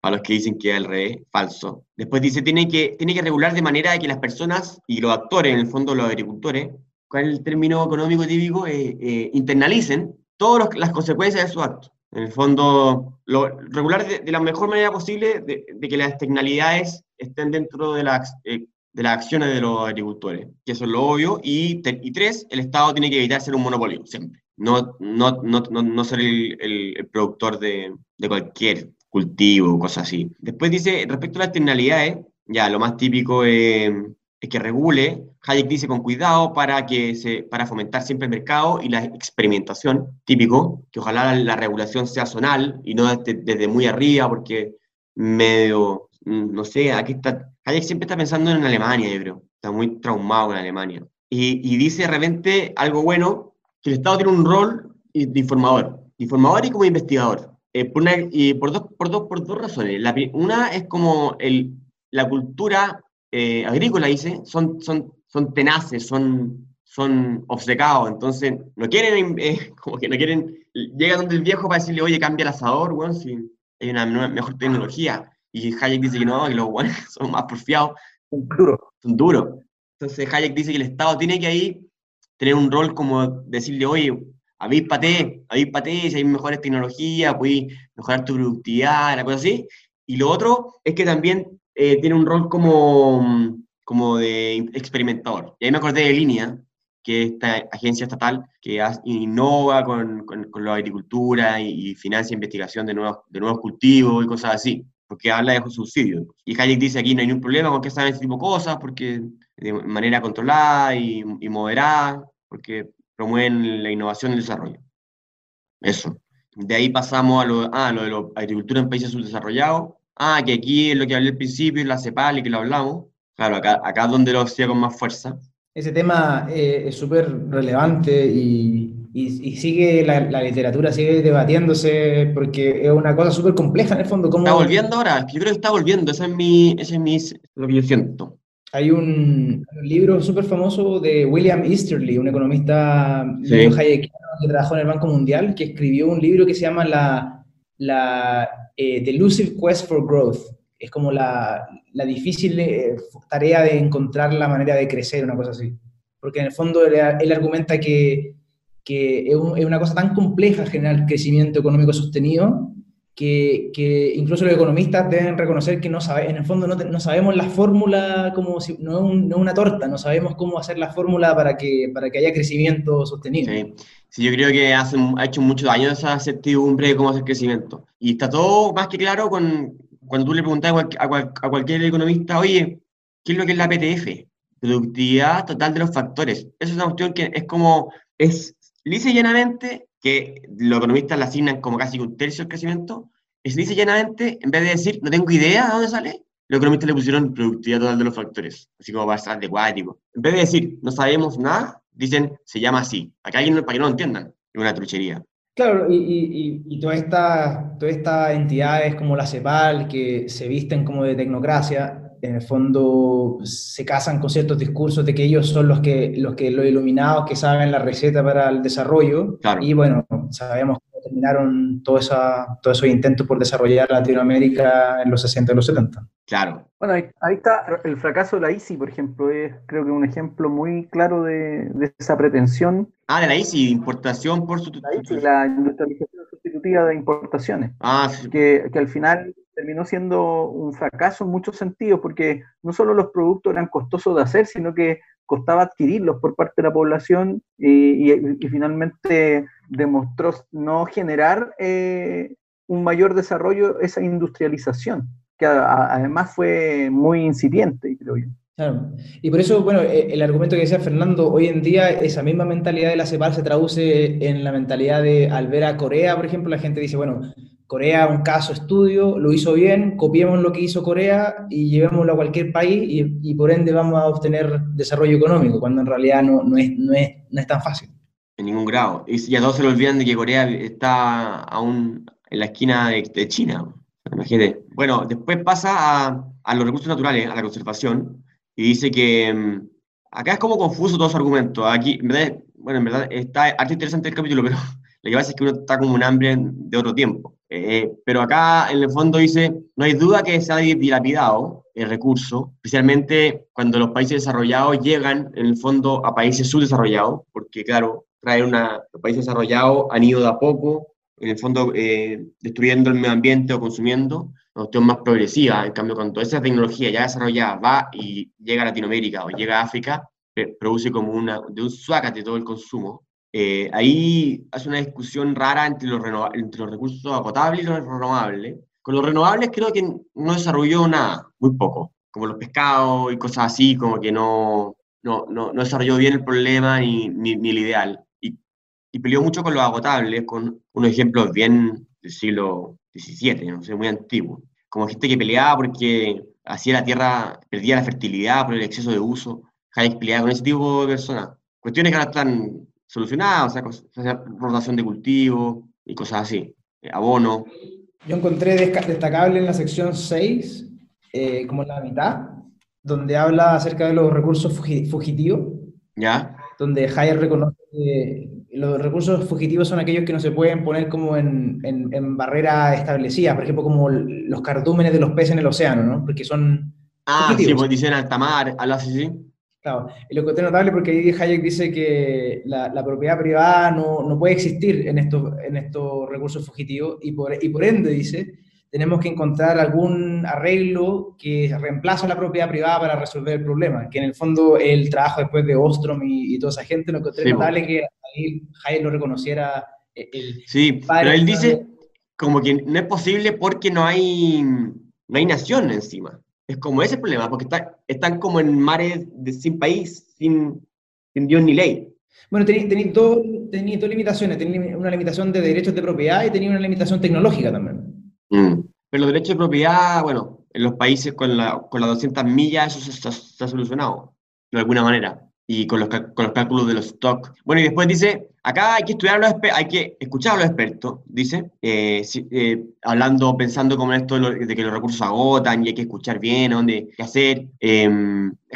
para los que dicen que es al revés, falso. Después dice, tiene que, tiene que regular de manera que las personas y los actores, en el fondo los agricultores, ¿cuál es el término económico típico? Eh, eh, internalicen todas las consecuencias de su acto. En el fondo, lo, regular de, de, la mejor manera posible de, de que las externalidades estén dentro de las, eh, de las acciones de los agricultores, que eso es lo obvio. Y, y tres, el Estado tiene que evitar ser un monopolio, siempre. No, no, no, no ser el, productor de, de, cualquier cultivo cosas así. Después dice, respecto a las externalidades, Ya, lo más típico es que regule. Hayek dice con cuidado para, que se, para fomentar siempre el mercado y la experimentación, típico, que ojalá la, regulación sea zonal y no desde, muy arriba, porque medio, no sé, aquí está, Hayek siempre está pensando en Alemania, yo creo, está muy traumado con Alemania. Y, y dice de repente algo bueno, que el Estado tiene un rol de informador, informador y como investigador. Eh, por y por dos, por, dos, por dos razones. La, una es como el, la cultura eh, agrícola, dice, son, son, son tenaces, son, son obcecados, entonces no quieren, eh, [laughs] como que no quieren, llega donde el viejo para decirle, oye, cambia el asador, bueno, si hay una mejor tecnología. Y Hayek dice que no, que los buenos [laughs] son más porfiados. Son duros. Son duros. Entonces Hayek dice que el Estado tiene que ahí tener un rol como decirle, oye, avíspate, avíspate, si hay mejores tecnologías, puedes mejorar tu productividad, la cosa así. Y lo otro es que también eh, tiene un rol como, como de experimentador. Y ahí me acordé de Línea, que es esta agencia estatal que innova con, con, la agricultura y, financia investigación de nuevos, de nuevos cultivos y cosas así, porque habla de subsidios. Y Hayek dice aquí no hay ningún problema con que saben este tipo de cosas, porque de manera controlada y, y moderada, porque promueven la innovación y el desarrollo. Eso. De ahí pasamos a lo, ah, lo de la agricultura en países subdesarrollados. Ah, que aquí es lo que hablé al principio, la CEPAL y que lo hablamos. Claro, acá, acá es donde lo hacía con más fuerza. Ese tema eh, es súper relevante y, y, sigue, la, la, literatura sigue debatiéndose porque es una cosa súper compleja en el fondo. ¿Cómo... Está volviendo ahora, yo creo que está volviendo, ese es, mi, ese es mi, lo que yo siento. Hay un, libro súper famoso de William Easterly, un economista sí. que trabajó en el Banco Mundial, que escribió un libro que se llama La, la eh, Delusive Quest for Growth. Es como la, la difícil eh, tarea de encontrar la manera de crecer, una cosa así. Porque en el fondo él, él argumenta que, que es, un, es, una cosa tan compleja generar crecimiento económico sostenido que, incluso los economistas deben reconocer que no sabe, en el fondo no, no sabemos la fórmula, como si, no, es una torta, no sabemos cómo hacer la fórmula para que, para que haya crecimiento sostenido. Sí. sí yo creo que hace, ha hecho muchos años esa certidumbre de cómo hacer crecimiento. Y está todo más que claro con, cuando tú le preguntas a, a, cualquier economista, oye, ¿qué es lo que es la PTF? Productividad total de los factores. Esa es una cuestión que es como, es lisa y llanamente que los economistas la asignan como casi un tercio del crecimiento, y se dice llanamente, en vez de decir, no tengo idea de dónde sale, los economistas le pusieron productividad total de los factores, así como para de cuático. En vez de decir, no sabemos nada, dicen, se llama así. Acá alguien, para que no lo entiendan, es una truchería. Claro, y, y, y todas estas toda esta entidades como la CEPAL, que se visten como de tecnocracia, en el fondo se casan con ciertos discursos de que ellos son los que los, que, los iluminados que saben la receta para el desarrollo. Y bueno, sabemos cómo terminaron todo esa, todos esos intentos por desarrollar Latinoamérica en los 60 y los 70. Claro. Bueno, ahí, está el fracaso de la ICI, por ejemplo, es creo que un ejemplo muy claro de, de esa pretensión. Ah, de la ICI, importación por su... La ICI, la industrialización sustitutiva de importaciones. Ah, sí. que, que al final terminó siendo un fracaso en muchos sentidos, porque no solo los productos eran costosos de hacer, sino que costaba adquirirlos por parte de la población y, finalmente demostró no generar eh, un mayor desarrollo, esa industrialización, que además fue muy incipiente, creo yo. Claro. Y por eso, bueno, eh, el argumento que decía Fernando, hoy en día esa misma mentalidad de la CEPAL se traduce en la mentalidad de al ver a Corea, por ejemplo, la gente dice, bueno, Corea, un caso estudio, lo hizo bien, copiemos lo que hizo Corea y llevémoslo a cualquier país y, por ende vamos a obtener desarrollo económico, cuando en realidad no, no, es, no, es, no es tan fácil. En ningún grado. Y ya todos se lo olvidan de que Corea está aún en la esquina de, China. Imagínate. Bueno, después pasa a, a, los recursos naturales, a la conservación, y dice que mm, acá es como confuso todo su argumento. Aquí, en verdad, bueno, en verdad está harto interesante el capítulo, pero lo que pasa es que uno está como un hambre de otro tiempo. Eh, pero acá en el fondo dice, no hay duda que se ha dilapidado el recurso, especialmente cuando los países desarrollados llegan en el fondo a países subdesarrollados, porque claro, traer una, los países desarrollados han ido de a poco, en el fondo eh, destruyendo el medio ambiente o consumiendo, una cuestión más progresiva. En cambio, cuando esa tecnología ya desarrollada va y llega a Latinoamérica o llega a África, produce como una, de un suácate todo el consumo, eh, ahí hace una discusión rara entre los, entre los recursos agotables y los renovables. Con los renovables creo que no desarrolló nada, muy poco. como los pescados y cosas así, como que no, no, no, desarrolló bien el problema ni, ni, el ideal. Y, y, peleó mucho con los agotables, con unos ejemplos bien del siglo XVII, no sé, muy antiguos. Como gente que peleaba porque hacía la tierra, perdía la fertilidad por el exceso de uso. Hayek peleaba con ese tipo de personas. Cuestiones que ahora están solucionadas, o sea, rotación de cultivo y cosas así, eh, abono. Yo encontré destacable en la sección 6, eh, como en la mitad, donde habla acerca de los recursos fugitivos. ¿Ya? Donde Hayek reconoce que los recursos fugitivos son aquellos que no se pueden poner como en, en, barreras establecidas, por ejemplo, como los cardúmenes de los peces en el océano, ¿no? Porque son. Ah, sí, pues dicen alta mar, algo así, Claro, y lo que es notable porque ahí Hayek dice que la, la propiedad privada no, no, puede existir en estos, en estos recursos fugitivos y por, y por ende, dice, tenemos que encontrar algún arreglo que reemplace la propiedad privada para resolver el problema, que en el fondo el trabajo después de Ostrom y, toda esa gente, lo que es notable que ahí Hayek lo reconociera. Eh, el sí, pero él dice como que no es posible porque no hay, no hay nación encima. Es como ese problema, porque está, están como en mares de, sin país, sin, sin Dios ni ley. Bueno, tenéis dos, dos limitaciones. Tenéis una limitación de derechos de propiedad y tenéis una limitación tecnológica también. Mm. Pero los derechos de propiedad, bueno, en los países con, la, con las 200 millas eso se, ha solucionado, de alguna manera, y con los, con los cálculos de los stock. Bueno, y después dice, acá hay que estudiar los hay que escuchar a los expertos, dice, eh, eh, hablando, pensando como esto de, que los recursos agotan y hay que escuchar bien dónde qué hacer. Eh,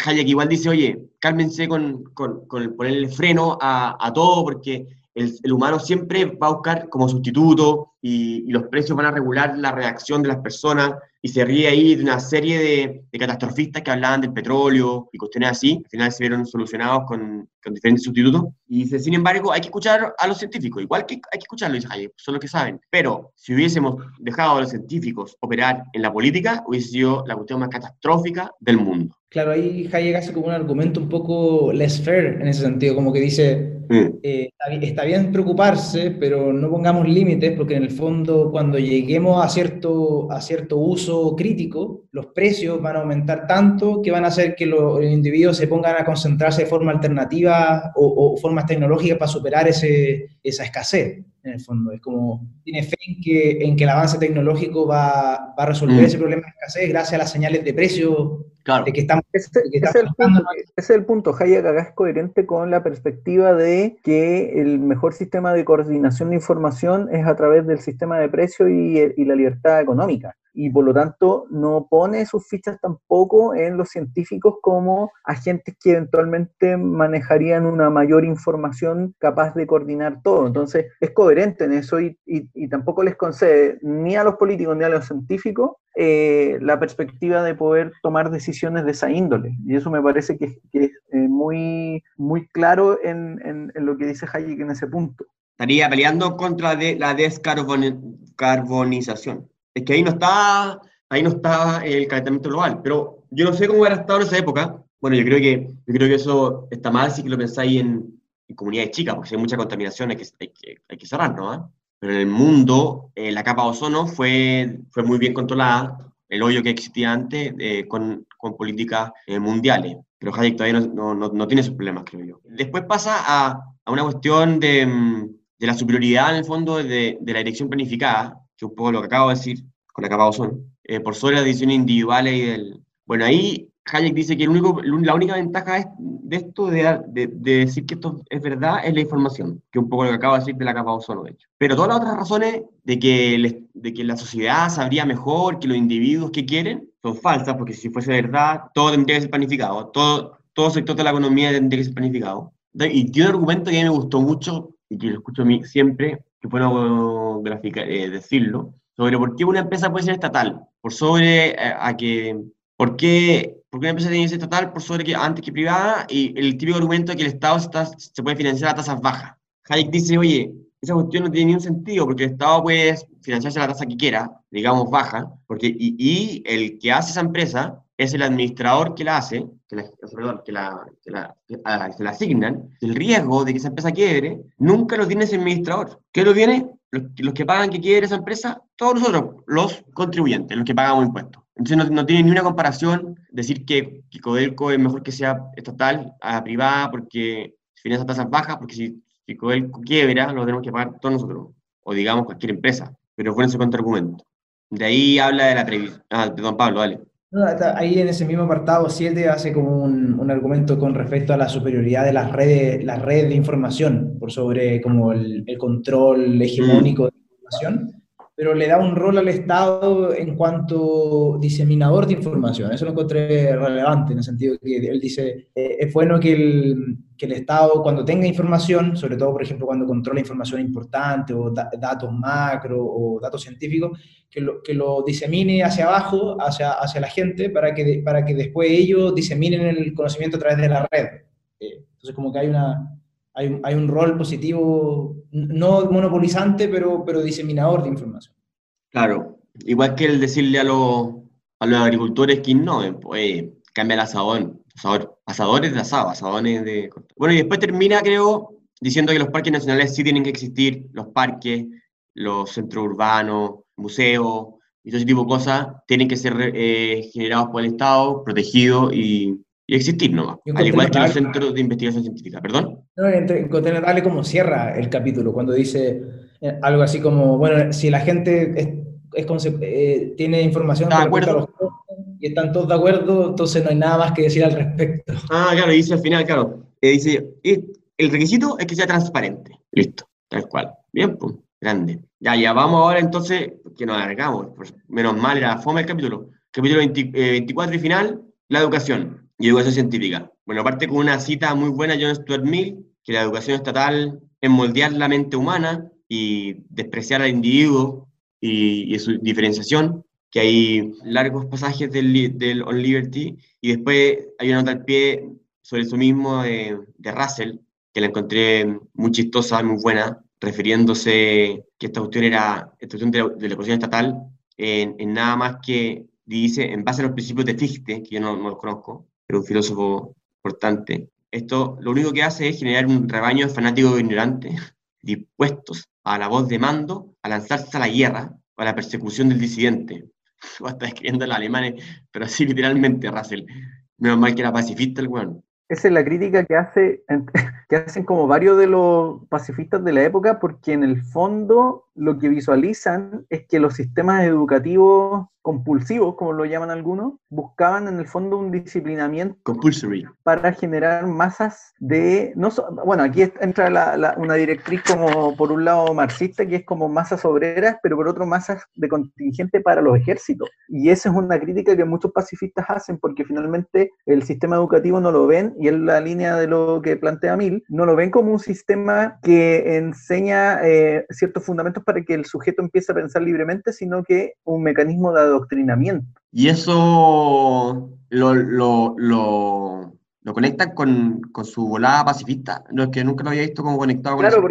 Hayek igual dice, oye, cálmense con, con, con ponerle freno a, a todo porque el, humano siempre va a buscar como sustituto y, los precios van a regular la reacción de las personas y se ríe ahí de una serie de, de catastrofistas que hablaban del petróleo y cuestiones así, al final se vieron solucionados con, con, diferentes sustitutos. Y dice, sin embargo, hay que escuchar a los científicos, igual que hay que escucharlo, dice Hayek, son los que saben. Pero si hubiésemos dejado a los científicos operar en la política, hubiese sido la cuestión más catastrófica del mundo. Claro, ahí Hayek hace como un argumento un poco less fair en ese sentido, como que dice, mm. eh, está bien preocuparse, pero no pongamos límites, porque en el fondo cuando lleguemos a cierto, a cierto uso crítico, los precios van a aumentar tanto que van a hacer que los, individuos se pongan a concentrarse de forma alternativa o, formas tecnológicas para superar ese, esa escasez en el fondo. Es como, tiene fe en que, en que el avance tecnológico va, va a resolver mm. ese problema de escasez gracias a las señales de precio Claro. ese, es el punto, ese, es el punto. Hayek acá es coherente con la perspectiva de que el mejor sistema de coordinación de información es a través del sistema de precio y, y la libertad económica y por lo tanto no pone sus fichas tampoco en los científicos como agentes que eventualmente manejarían una mayor información capaz de coordinar todo. Entonces es coherente en eso y, y, tampoco les concede ni a los políticos ni a los científicos eh, la perspectiva de poder tomar decisiones de esa índole. Y eso me parece que, es eh, muy, muy claro en, en, en, lo que dice Hayek en ese punto. Estaría peleando contra de la descarbonización es que ahí no está, ahí no está el calentamiento global. Pero yo no sé cómo hubiera estado en esa época. Bueno, yo creo que, yo creo que eso está mal si lo pensáis en, en comunidades chicas, porque si hay mucha contaminación hay que, hay que, hay que cerrar, ¿no? ¿Ah? Pero en el mundo, eh, la capa de ozono fue, fue muy bien controlada, el hoyo que existía antes, eh, con, con, políticas eh, mundiales. Pero Hayek todavía no, no, no, tiene esos problemas, creo yo. Después pasa a, a una cuestión de, de, la superioridad, en el fondo, de, de la dirección planificada, que un poco lo que acabo de decir, con la capa son, eh, por sobre las decisiones individuales y del... Bueno, ahí Hayek dice que el único, la única ventaja de esto, de, de, decir que esto es verdad, es la información, que un poco lo que acabo de decir de la capa de ozono, de hecho. Pero todas las otras razones de que, de que la sociedad sabría mejor que los individuos que quieren son falsas, porque si fuese verdad, todo tendría que ser planificado, todo, todo sector de la economía tendría que ser planificado. Y tiene un argumento que a mí me gustó mucho y que lo escucho a mí siempre, que bueno eh, decirlo, sobre por qué una empresa puede ser estatal, por sobre eh, a que, por qué, por qué una empresa tiene que ser estatal por sobre que antes que privada, y el típico argumento de que el Estado está, se puede financiar a tasas bajas. Hayek dice, oye, esa cuestión no tiene ningún sentido, porque el Estado puede financiarse a la tasa que quiera, digamos baja, porque, y, y el que hace esa empresa es el administrador que la hace, que la, que la, que la, se asignan, el riesgo de que esa empresa quiebre, nunca lo tiene ese administrador. ¿Qué lo tiene? Los, que pagan que quiebre esa empresa, todos nosotros, los contribuyentes, los que pagamos impuestos. Entonces no, tiene ni una comparación decir que, que, Codelco es mejor que sea estatal a privada porque esas tasas bajas, porque si, si Codelco quiebra, lo tenemos que pagar todos nosotros, o digamos cualquier empresa, pero fue ese contraargumento. De ahí habla de la previsión. Ah, perdón, Pablo, dale. Ahí en ese mismo apartado 7 hace como un, un, argumento con respecto a la superioridad de las redes, la red de información por sobre como el, el control hegemónico mm. de la información pero le da un rol al Estado en cuanto diseminador de información. Eso lo encontré relevante, en el sentido que él dice, eh, es bueno que el, que el, Estado cuando tenga información, sobre todo, por ejemplo, cuando controla información importante o datos macro o datos científicos, que lo, que lo disemine hacia abajo, hacia, hacia la gente, para que, para que después ellos diseminen el conocimiento a través de la red. Eh, entonces, como que hay una, hay, hay, un rol positivo, no monopolizante, pero, pero diseminador de información. Claro, igual que el decirle a, los, a los agricultores que no, pues cambia el asadón, asadores de asado, asadones de... Bueno, y después termina, creo, diciendo que los parques nacionales sí tienen que existir, los parques, los centros urbanos, museos, y todo ese tipo de cosas tienen que ser eh, generados por el Estado, protegidos y, y existir ¿no? al igual que los centros de investigación científica, ¿perdón? No, encontré como cierra el capítulo, cuando dice eh, algo así como, bueno, si la gente es, eh, tiene información de acuerdo? y están todos de acuerdo, entonces no hay nada más que decir al respecto. Ah, claro, dice al final, claro, eh, dice, el requisito es que sea transparente, listo, tal cual, bien, pues, grande. Ya, ya vamos ahora entonces, que nos alargamos, pues, menos mal era fome el capítulo. Capítulo 24 y final, la educación y educación científica. Bueno, aparte con una cita muy buena de John Stuart Mill, que la educación estatal es moldear la mente humana y despreciar al individuo y, su diferenciación, que hay largos pasajes del, del, On Liberty, y después hay una nota al pie sobre eso mismo de, de Russell, que la encontré muy chistosa, muy buena, refiriéndose que esta cuestión era, esta cuestión de la, de la educación estatal, en, en, nada más que dice, en base a los principios de Fichte, que yo no, no los conozco, pero un filósofo importante. Esto lo único que hace es generar un rebaño de fanáticos ignorantes [laughs] dispuestos a la voz de mando a lanzarse a la guerra o a la persecución del disidente. [laughs] Está escribiendo los alemanes, pero así literalmente, Russell. Menos mal que era pacifista el weón. Esa es la crítica que, hace, [laughs] que hacen como varios de los pacifistas de la época, porque en el fondo lo que visualizan es que los sistemas educativos compulsivos, como lo llaman algunos, buscaban en el fondo un disciplinamiento Compulsory. para generar masas de, no bueno, aquí entra una directriz como por un lado marxista, que es como masas obreras, pero por otro masas de contingente para los ejércitos. Y esa es una crítica que muchos pacifistas hacen, porque finalmente el sistema educativo no lo ven, y en la línea de lo que plantea Mil, no lo ven como un sistema que enseña eh, ciertos fundamentos para que el sujeto empiece a pensar libremente, sino que un mecanismo de adoctrinamiento. Y eso lo, lo, lo, lo conectan con, con, su volada pacifista, no es que nunca lo había visto como conectado con claro,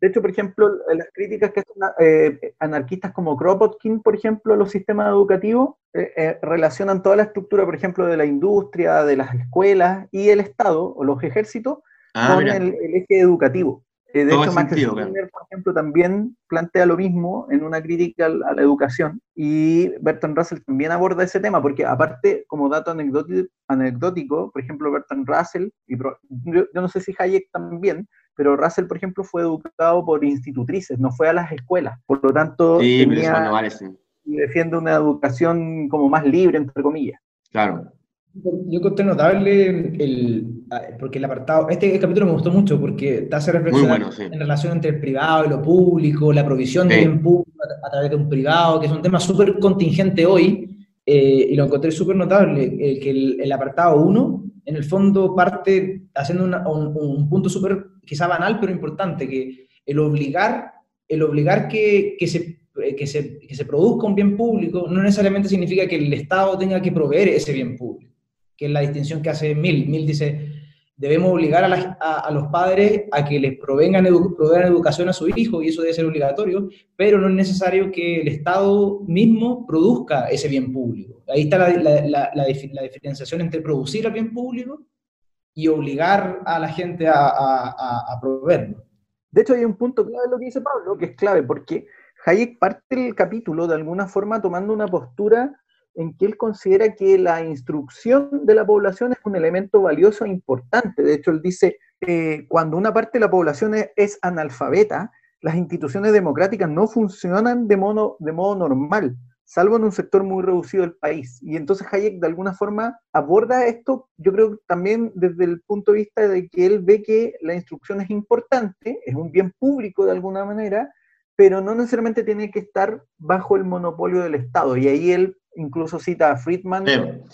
de hecho, por ejemplo, las críticas que hacen eh, anarquistas como Kropotkin, por ejemplo, a los sistemas educativos, eh, eh, relacionan toda la estructura, por ejemplo, de la industria, de las escuelas y el Estado o los ejércitos ah, con el, eje educativo. Eh, de hecho, Max Stirner, por ejemplo, también plantea lo mismo en una crítica a la educación y Bertrand Russell también aborda ese tema, porque aparte, como dato anecdótico, por ejemplo, Bertrand Russell, y yo, no sé si Hayek también, pero Russell, por ejemplo, fue educado por institutrices, no fue a las escuelas, por lo tanto, y defiende una educación como más libre, entre comillas. Claro. Yo encontré notable el, ah, porque el apartado, este capítulo me gustó mucho porque te hace reflexionar en relación entre el privado y lo público, la provisión de bien público a, través de un privado, que es un tema súper contingente hoy, eh, y lo encontré súper notable, que el, apartado 1, en el fondo parte haciendo un, punto súper quizá banal, pero importante, que el obligar, el obligar que, que se que se, que se, produzca un bien público no necesariamente significa que el Estado tenga que proveer ese bien público que es la distinción que hace Mil. Mil dice, debemos obligar a, los padres a que les provengan educación a su hijo, y eso debe ser obligatorio, pero no es necesario que el Estado mismo produzca ese bien público. Ahí está la, diferenciación entre producir el bien público y obligar a la gente a, a, proveerlo. De hecho, hay un punto clave en lo que dice Pablo, que es clave, porque Hayek parte el capítulo de alguna forma tomando una postura en que él considera que la instrucción de la población es un elemento valioso e importante. De hecho, él dice, eh, cuando una parte de la población es, analfabeta, las instituciones democráticas no funcionan de modo, de modo normal, salvo en un sector muy reducido del país. Y entonces Hayek de alguna forma aborda esto, yo creo también desde el punto de vista de que él ve que la instrucción es importante, es un bien público de alguna manera, pero no necesariamente tiene que estar bajo el monopolio del Estado. Y ahí él incluso cita a Friedman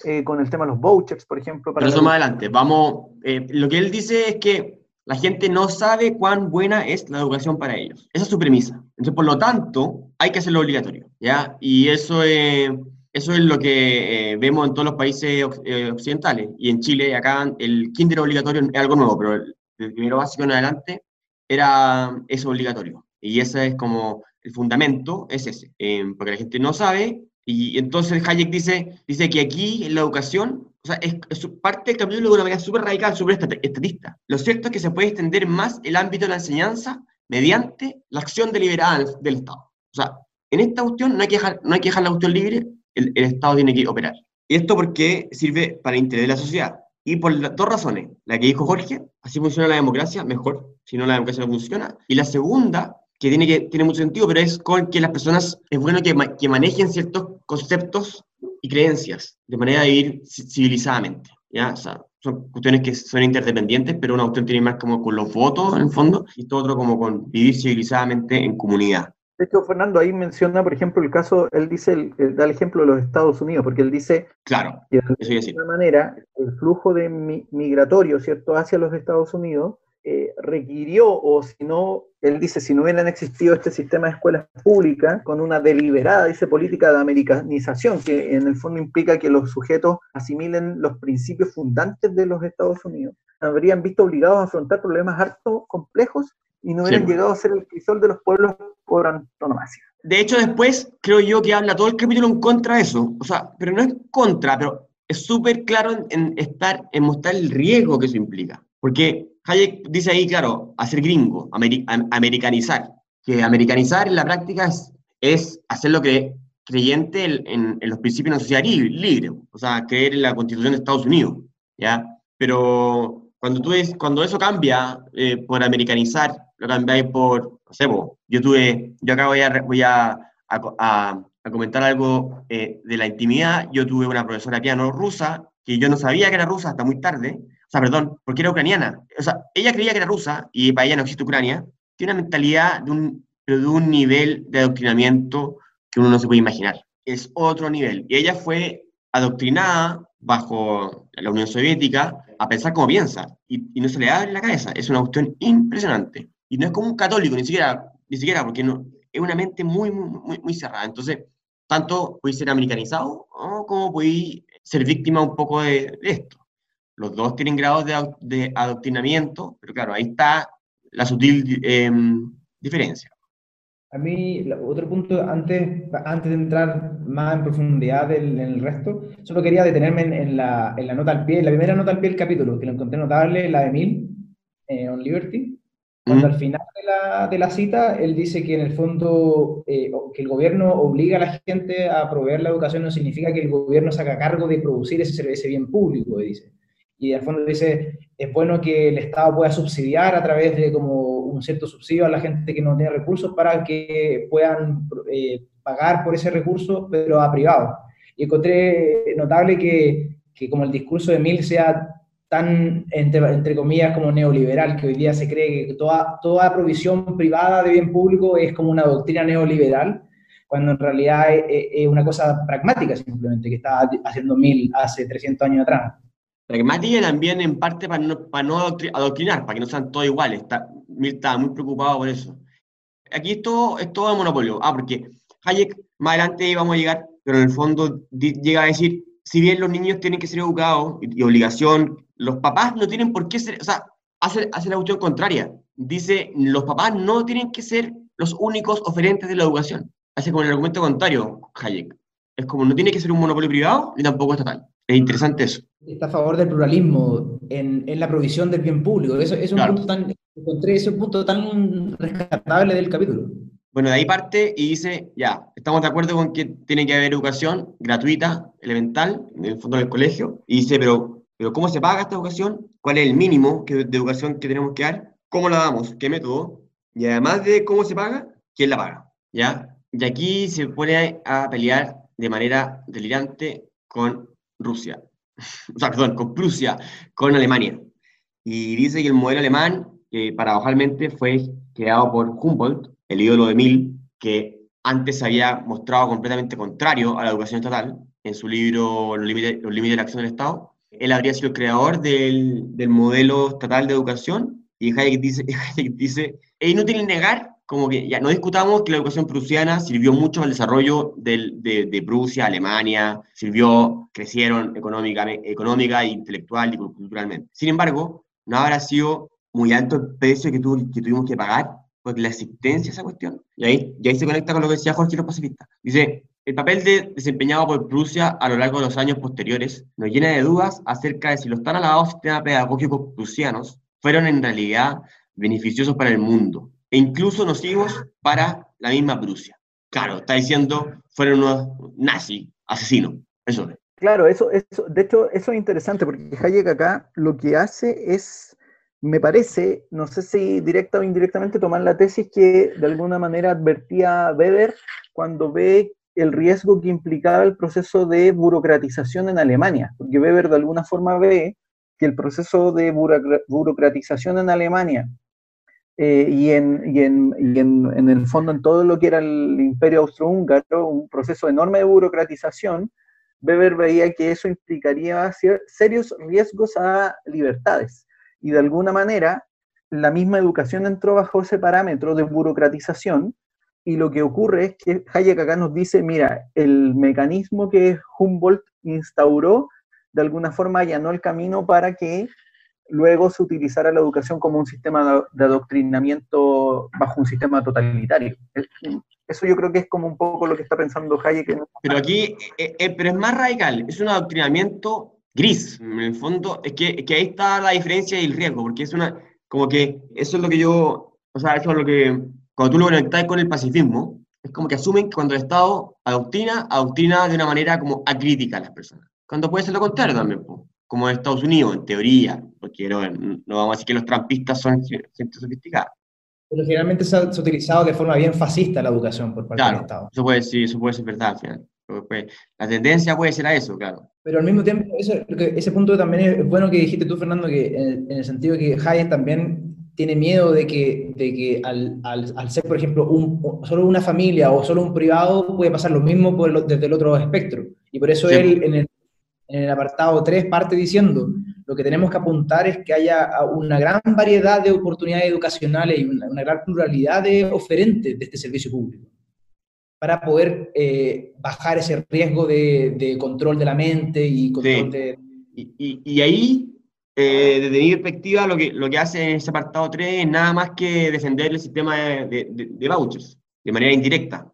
eh, con el tema de los vouchers, por ejemplo. Para pero eso más adelante. Vamos, eh, lo que él dice es que la gente no sabe cuán buena es la educación para ellos. Esa es su premisa. Entonces, por lo tanto, hay que hacerlo obligatorio, ¿ya? Y eso, eso es lo que eh, vemos en todos los países occidentales. Y en Chile, acá, el kinder obligatorio es algo nuevo, pero el, primero básico en adelante era eso obligatorio. Y ese es como el fundamento, es ese. porque la gente no sabe y entonces Hayek dice, dice que aquí en la educación, o sea, es, parte del capítulo de una manera súper radical, súper estatista. Lo cierto es que se puede extender más el ámbito de la enseñanza mediante la acción deliberada del Estado. O sea, en esta cuestión no hay que dejar, no hay que dejar la cuestión libre, el, el Estado tiene que operar. Y esto porque sirve para el interés de la sociedad. Y por dos razones. La que dijo Jorge, así funciona la democracia, mejor, si no la democracia no funciona. Y la segunda, que tiene, que, tiene mucho sentido, pero es con que las personas, es bueno que, que manejen ciertos conceptos y creencias de manera de vivir civilizadamente. ¿ya? O sea, son cuestiones que son interdependientes, pero una cuestión tiene más como con los votos en el fondo y todo otro como con vivir civilizadamente en comunidad. De hecho, Fernando ahí menciona, por ejemplo, el caso, él dice, da el ejemplo de los Estados Unidos, porque él dice claro, que de alguna manera el flujo de migratorio, ¿cierto?, hacia los Estados Unidos eh, requirió, o si no, él dice, si no hubieran existido este sistema de escuelas públicas con una deliberada, dice, política de americanización, que en el fondo implica que los sujetos asimilen los principios fundantes de los Estados Unidos, habrían visto obligados a afrontar problemas harto complejos y no hubieran llegado a ser el crisol de los pueblos por antonomasia. De hecho, después creo yo que habla todo el capítulo en contra de eso. O sea, pero no es contra, pero es súper claro en, en, estar, en mostrar el riesgo que eso implica. Porque Hayek dice ahí, claro, hacer gringo, americanizar. Que americanizar en la práctica es, es hacer lo que creyente en, los principios de una sociedad libre, o sea, creer en la constitución de Estados Unidos, ¿ya? Pero cuando, tú es, cuando eso cambia eh, por americanizar, lo cambiáis por, no sé, yo tuve, yo acá voy a, voy a, a, comentar algo eh, de la intimidad, yo tuve una profesora piano rusa, que yo no sabía que era rusa hasta muy tarde, sea, perdón, porque era ucraniana. O sea, ella creía que era rusa y para ella no existe Ucrania. Tiene una mentalidad de un, de un nivel de adoctrinamiento que uno no se puede imaginar. Es otro nivel. Y ella fue adoctrinada bajo la Unión Soviética a pensar como piensa y, no se le abre la cabeza. Es una cuestión impresionante. Y no es como un católico, ni siquiera, ni siquiera porque no, es una mente muy, muy, cerrada. Entonces, tanto puede ser americanizado como puede ser víctima un poco de esto. Los dos tienen grados de, adoctrinamiento, pero claro, ahí está la sutil em, diferencia. A mí, otro punto, antes, antes de entrar más en profundidad en, el resto, solo quería detenerme en, la, en, la, nota al pie, la primera nota al pie del capítulo, que lo encontré notable, la de Mil, eh, On Liberty, cuando al final de la, de la, cita él dice que en el fondo eh, que el gobierno obliga a la gente a proveer la educación no significa que el gobierno se haga cargo de producir ese, ese bien público, dice y al fondo dice, es bueno que el Estado pueda subsidiar a través de como un cierto subsidio a la gente que no tiene recursos para que puedan eh, pagar por ese recurso, pero a privado. Y encontré notable que, que como el discurso de Mill sea tan, entre, entre, comillas, como neoliberal, que hoy día se cree que toda, toda provisión privada de bien público es como una doctrina neoliberal, cuando en realidad es, es una cosa pragmática simplemente, que estaba haciendo Mill hace 300 años atrás pragmática también en parte para no, para no adoctrinar, para que no sean todos iguales. Está, estaba muy preocupado por eso. Aquí es todo, es todo de monopolio. Ah, porque Hayek, más adelante vamos a llegar, pero en el fondo llega a decir, si bien los niños tienen que ser educados y, obligación, los papás no tienen por qué ser, o sea, hace, hace la cuestión contraria. Dice, los papás no tienen que ser los únicos oferentes de la educación. Hace como el argumento contrario, Hayek. Es como no tiene que ser un monopolio privado ni tampoco estatal. Es interesante eso. Está a favor del pluralismo en, en la provisión del bien público. Eso, es un punto tan, encontré ese punto tan rescatable del capítulo. Bueno, de ahí parte y dice, ya, estamos de acuerdo con que tiene que haber educación gratuita, elemental, en el fondo del colegio, y dice, pero, pero ¿cómo se paga esta educación? ¿Cuál es el mínimo de educación que tenemos que dar? ¿Cómo la damos? ¿Qué método? Y además de cómo se paga, ¿quién la paga? ¿Ya? Y aquí se pone a pelear de manera delirante con Rusia, [laughs] o sea, perdón, con Prusia, con Alemania. Y dice que el modelo alemán, que paradojalmente fue creado por Humboldt, el ídolo de Mill, que antes había mostrado completamente contrario a la educación estatal en su libro Los límites, de la acción del Estado. Él habría sido el creador del, del modelo estatal de educación y Hayek dice, [laughs] Hayek dice, es inútil negar, como que ya no discutamos que la educación prusiana sirvió mucho al desarrollo del, de, de, Prusia, Alemania, sirvió, crecieron económica, económica, intelectual y culturalmente. Sin embargo, no habrá sido muy alto el precio que, que tuvimos que pagar pues la existencia de esa cuestión. Y ahí, y ahí se conecta con lo que decía Jorge los pacifistas. Dice, el papel de, desempeñado por Prusia a lo largo de los años posteriores nos llena de dudas acerca de si los tan alabados sistemas pedagógicos prusianos fueron en realidad beneficiosos para el mundo e incluso nocivos para la misma Prusia. Claro, está diciendo, fueron unos nazis, asesinos, eso es. Claro, eso, eso, de hecho, eso es interesante porque Hayek acá lo que hace es me parece, no sé si directa o indirectamente, tomar la tesis que de alguna manera advertía Weber cuando ve el riesgo que implicaba el proceso de burocratización en Alemania, porque Weber de alguna forma ve que el proceso de burocratización en Alemania eh, y, en, en, el fondo en todo lo que era el imperio austrohúngaro, un proceso enorme de burocratización, Weber veía que eso implicaría serios riesgos a libertades. Y de alguna manera la misma educación entró bajo ese parámetro de burocratización y lo que ocurre es que Hayek acá nos dice, mira, el mecanismo que Humboldt instauró de alguna forma allanó el camino para que luego se utilizara la educación como un sistema de adoctrinamiento bajo un sistema totalitario. Eso yo creo que es como un poco lo que está pensando Hayek. Pero aquí, eh, eh, pero es más radical, es un adoctrinamiento gris. En el fondo, es que, que ahí está la diferencia y el riesgo, porque es una, como que eso es lo que yo, o sea, eso es lo que, cuando tú lo conectas con el pacifismo, es como que asumen que cuando el Estado adoctrina, adoctrina de una manera como acrítica a las personas. Cuando puede ser lo contrario también, como en Estados Unidos, en teoría, porque no, no vamos a decir que los trampistas son gente sofisticada. Pero generalmente se ha, utilizado de forma bien fascista la educación por parte del Estado. Eso puede, sí, eso puede ser verdad al final. La tendencia puede ser a eso, claro. Pero al mismo tiempo, ese punto también es bueno que dijiste tú, Fernando, que en, el sentido que Hayek también tiene miedo de que, de que al, al, al, ser, por ejemplo, un, solo una familia o solo un privado, puede pasar lo mismo por desde el otro espectro. Y por eso él en el, en el apartado 3 parte diciendo, lo que tenemos que apuntar es que haya una gran variedad de oportunidades educacionales y una, una gran pluralidad de oferentes de este servicio público para poder eh, bajar ese riesgo de, control de la mente y control de... Y, ahí, eh, desde mi perspectiva, lo que, lo que hace ese apartado 3 es nada más que defender el sistema de, de, vouchers, de manera indirecta,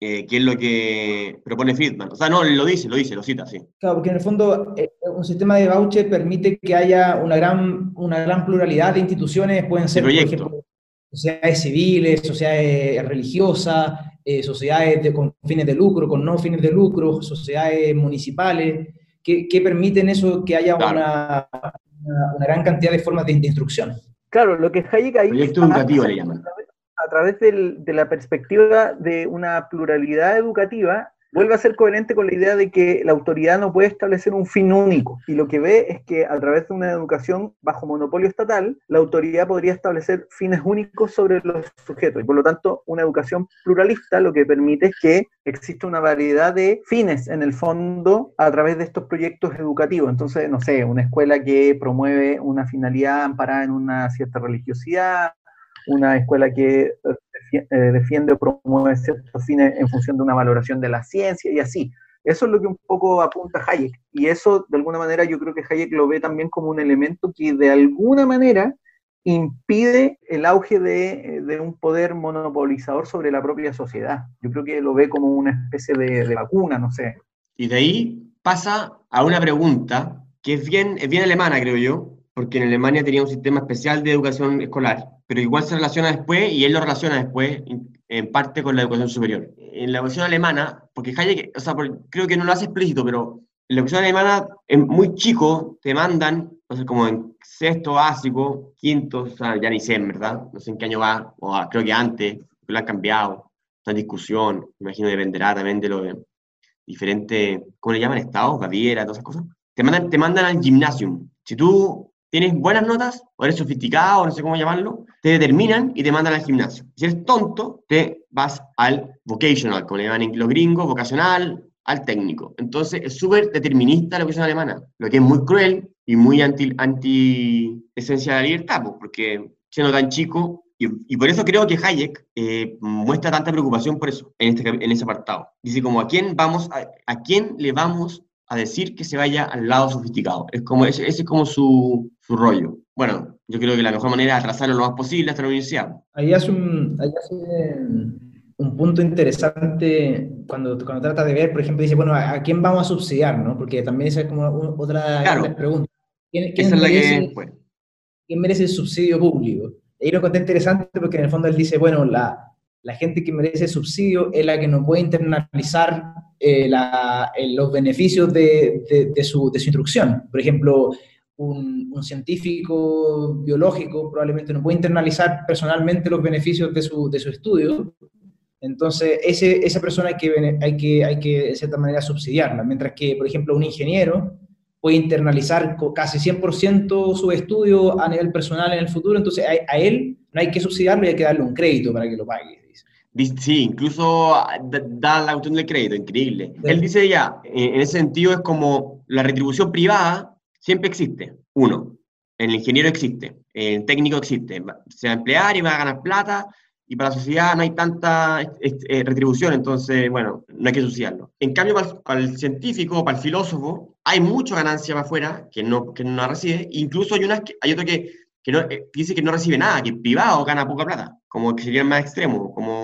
eh, que es lo que propone Friedman. O sea, no, lo dice, lo dice, lo cita, sí. Claro, porque en el fondo un sistema de voucher permite que haya una gran, una gran pluralidad de instituciones, pueden ser, por ejemplo, sociedades civiles, sociedades religiosas, eh, sociedades con fines de lucro, con no fines de lucro, sociedades municipales, que, que permiten eso, que haya una, una, gran cantidad de formas de, instrucción. Claro, lo que Hayek ahí... Proyecto educativo le llaman. A través del, de la perspectiva de una pluralidad educativa, vuelve a ser coherente con la idea de que la autoridad no puede establecer un fin único. Y lo que ve es que a través de una educación bajo monopolio estatal, la autoridad podría establecer fines únicos sobre los sujetos. Y por lo tanto, una educación pluralista lo que permite es que exista una variedad de fines en el fondo a través de estos proyectos educativos. Entonces, no sé, una escuela que promueve una finalidad amparada en una cierta religiosidad, una escuela que eh, defiende o promueve ciertos fines en función de una valoración de la ciencia y así. Eso es lo que un poco apunta Hayek. Y eso, de alguna manera, yo creo que Hayek lo ve también como un elemento que de alguna manera impide el auge de, de un poder monopolizador sobre la propia sociedad. Yo creo que lo ve como una especie de, de vacuna, no sé. Y de ahí pasa a una pregunta que es bien, es bien alemana, creo yo, porque en Alemania tenía un sistema especial de educación escolar, pero igual se relaciona después y él lo relaciona después en parte con la educación superior. En la educación alemana, porque Hayek, o sea, creo que no lo hace explícito, pero en la educación alemana, en muy chico, te mandan, o sea, como en sexto básico, quinto, o sea, ya ni sé, verdad, no sé en qué año va, o creo que antes, lo han cambiado, está en discusión, me imagino dependerá también de lo de diferentes, ¿cómo le llaman? Estados, Baviera, todas esas cosas. Te mandan, te mandan al gimnasium. Si tú tienes buenas notas, o eres sofisticado, no sé cómo llamarlo, te determinan y te mandan al gimnasio. Si eres tonto, te vas al vocational, como le llaman los gringos, vocacional, al técnico. Entonces es súper determinista la educación alemana, lo que es muy cruel y muy anti, anti esencia de la libertad, pues, porque siendo tan chico, y, por eso creo que Hayek eh, muestra tanta preocupación por eso, en, este, en ese apartado. Dice como, ¿a quién, vamos a, ¿a quién le vamos a decir que se vaya al lado sofisticado? Es como, ese, ese es como su, su rollo. Bueno, yo creo que la mejor manera es atrasarlo lo más posible hasta la universidad. Ahí hace un, ahí hace un punto interesante cuando, cuando trata de ver, por ejemplo, dice, bueno, ¿a, quién vamos a subsidiar? ¿no? Porque también esa es como otra claro. pregunta. ¿Quién, quién merece, ¿Quién merece el subsidio público? Ahí lo encontré interesante porque en el fondo él dice, bueno, la, la gente que merece subsidio es la que no puede internalizar eh, la, los beneficios de, de, de, su, de su instrucción. Por ejemplo, un, científico biológico probablemente no puede internalizar personalmente los beneficios de su, su estudio, entonces ese, esa persona hay que, hay, que, hay que, de cierta manera, subsidiarla, mientras que, por ejemplo, un ingeniero puede internalizar casi 100% su estudio a nivel personal en el futuro, entonces a, él no hay que subsidiarlo y hay que darle un crédito para que lo pague. Sí, incluso da la cuestión del crédito, increíble. Él dice ya, en ese sentido es como la retribución privada siempre existe. Uno, el ingeniero existe, el técnico existe, se va a emplear y va a ganar plata, y para la sociedad no hay tanta eh, retribución, entonces, bueno, no hay que subsidiarlo. En cambio, para el, científico, para el filósofo, hay mucha ganancia para afuera que no, que no recibe, incluso hay, unas hay otro que, que no, eh, dice que no recibe nada, que privado gana poca plata, como que sería el más extremo, como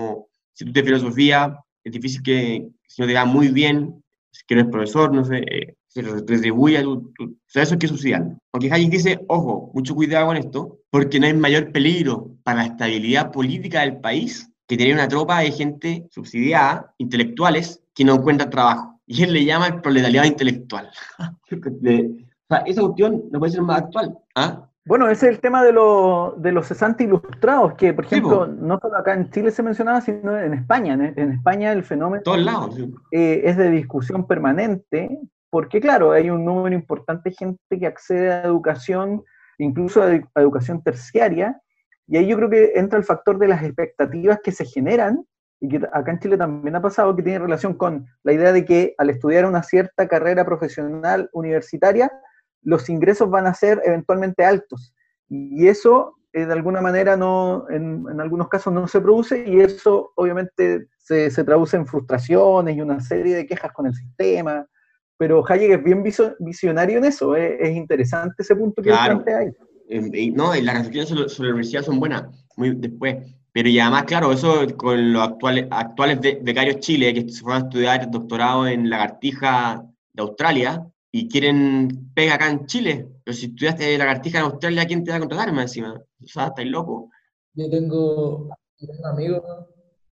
si tú te filosofía, es difícil que si no te va muy bien, que no es profesor, no sé, eh, se retribuye tu, O sea, eso es que subsidiar. Aunque Hayek dice, ojo, mucho cuidado con esto, porque no hay mayor peligro para la estabilidad política del país que tener una tropa de gente subsidiada, intelectuales, que no encuentran trabajo. Y él le llama el proletariado intelectual. [laughs] o sea, esa cuestión no puede ser más actual. ¿ah? Bueno, ese es el tema de, de los cesantes ilustrados, que por ejemplo, no solo acá en Chile se mencionaba, sino en España. En, España el fenómeno eh, es de discusión permanente, porque claro, hay un número importante de gente que accede a educación, incluso a, educación terciaria, y ahí yo creo que entra el factor de las expectativas que se generan, y que acá en Chile también ha pasado, que tiene relación con la idea de que al estudiar una cierta carrera profesional universitaria, los ingresos van a ser eventualmente altos. Y eso, eh, de alguna manera, no, en, algunos casos no se produce y eso obviamente se, traduce en frustraciones y una serie de quejas con el sistema. Pero Hayek es bien visionario en eso, eh, es interesante ese punto que claro. plantea ahí. no, y las reflexiones sobre, la universidad son buenas, muy después. Pero y además, claro, eso con los actuales, actuales becarios Chile que se fueron a estudiar doctorado en Lagartija de Australia, y quieren pega acá en Chile. Pero si estudiaste la cartija en Australia, ¿quién te va a contratar más encima? O sea, estáis loco. Yo tengo, tengo amigos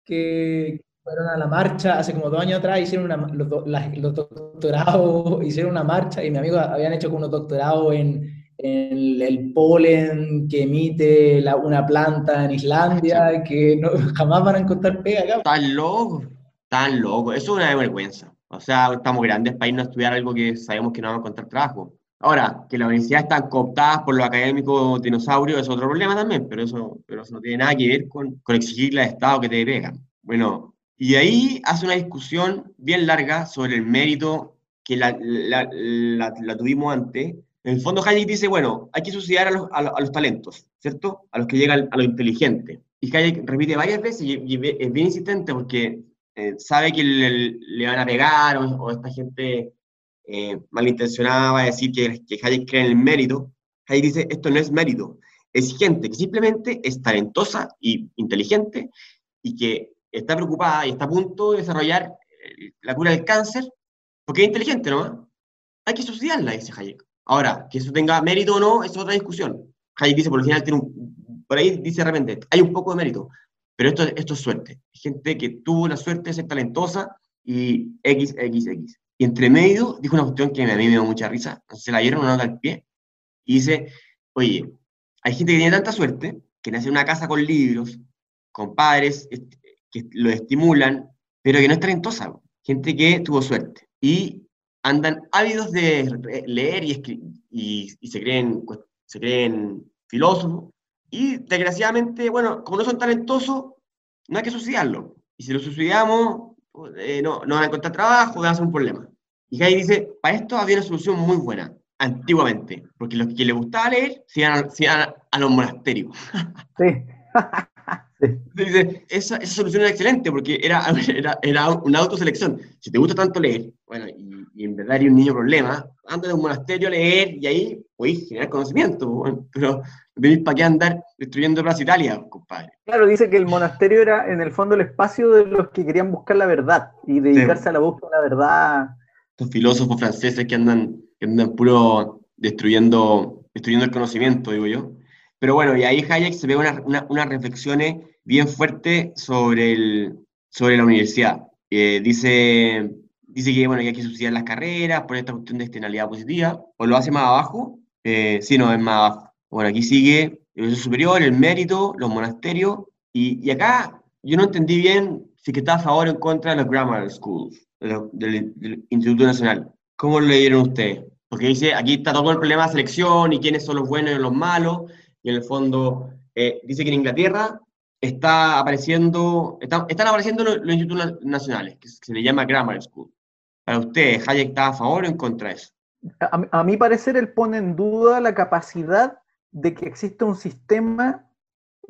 que fueron a la marcha hace como dos años atrás, hicieron una, los, los, doctorados, [laughs] hicieron una marcha y mi amigo habían hecho como unos doctorados en, en el polen que emite la, una planta en Islandia, que no, [laughs] jamás van a encontrar pega acá. Están loco, están loco. Eso es una vergüenza. O sea, estamos grandes para irnos a estudiar algo que sabemos que no vamos a encontrar trabajo. Ahora, que las universidades están cooptadas por los académicos dinosaurios es otro problema también, pero eso, pero eso no tiene nada que ver con, con exigirle al Estado que te pegan. Bueno, y ahí hace una discusión bien larga sobre el mérito que la, la, la, tuvimos antes. En el fondo, Hayek dice, bueno, hay que subsidiar a los, a, los, talentos, ¿cierto? A los que llegan a lo inteligente. Y Hayek repite varias veces y, y es bien insistente porque eh, sabe que le, van a pegar o, esta gente eh, malintencionada va a decir que, que Hayek cree en el mérito, Hayek dice, esto no es mérito, es gente que simplemente es talentosa y inteligente y que está preocupada y está a punto de desarrollar eh, la cura del cáncer porque es inteligente, ¿no? Hay que subsidiarla, dice Hayek. Ahora, que eso tenga mérito o no, es otra discusión. Hayek dice, por lo general, tiene por ahí dice de hay un poco de mérito, pero esto, esto es suerte. Gente que tuvo la suerte de ser talentosa y X, X, X. Y entre medio dijo una cuestión que a mí me dio mucha risa, se la dieron una nota al pie, y dice, oye, hay gente que tiene tanta suerte que nace en una casa con libros, con padres que lo estimulan, pero que no es talentosa. Gente que tuvo suerte. Y andan ávidos de leer y, y, y se, creen, se creen filósofos. Y desgraciadamente, bueno, como no son talentosos, no hay que suicidarlo. Y si lo suicidamos, eh, no, no van a encontrar trabajo, va a ser un problema. Y ahí dice, para esto había una solución muy buena, antiguamente, porque los que les gustaba leer se iban a, a los monasterios. [laughs] Sí. [laughs] Dice, esa, esa, solución era excelente porque era, [laughs] era, era, una autoselección. Si te gusta tanto leer, bueno, y, en verdad eres un niño problema, anda de un monasterio a leer y ahí podéis generar conocimiento, pero tenéis para qué andar destruyendo Plaza Italia, compadre. Claro, dice que el monasterio era en el fondo el espacio de los que querían buscar la verdad y dedicarse a la búsqueda de la verdad. Estos filósofos franceses que andan, que andan puro destruyendo, destruyendo el conocimiento, digo yo. Pero bueno, y ahí Hayek se ve unas una, una reflexiones bien fuertes sobre, el, sobre la universidad. Eh, dice, dice que, bueno, hay que subsidiar las carreras por esta cuestión de externalidad positiva, o lo hace más abajo, eh, sí, no, es más. Bueno, aquí sigue el superior, el mérito, los monasterios, y, y, acá yo no entendí bien si que está a favor o en contra de los grammar schools, del, del Instituto Nacional. ¿Cómo lo leyeron ustedes? Porque dice, aquí está todo el problema de selección y quiénes son los buenos y los malos, y en el fondo eh, dice que en Inglaterra está apareciendo, están apareciendo los, institutos nacionales, que se le llama Grammar School. Para usted, ¿Hayek está a favor o en contra de eso? A, a mi parecer, él pone en duda la capacidad de que exista un sistema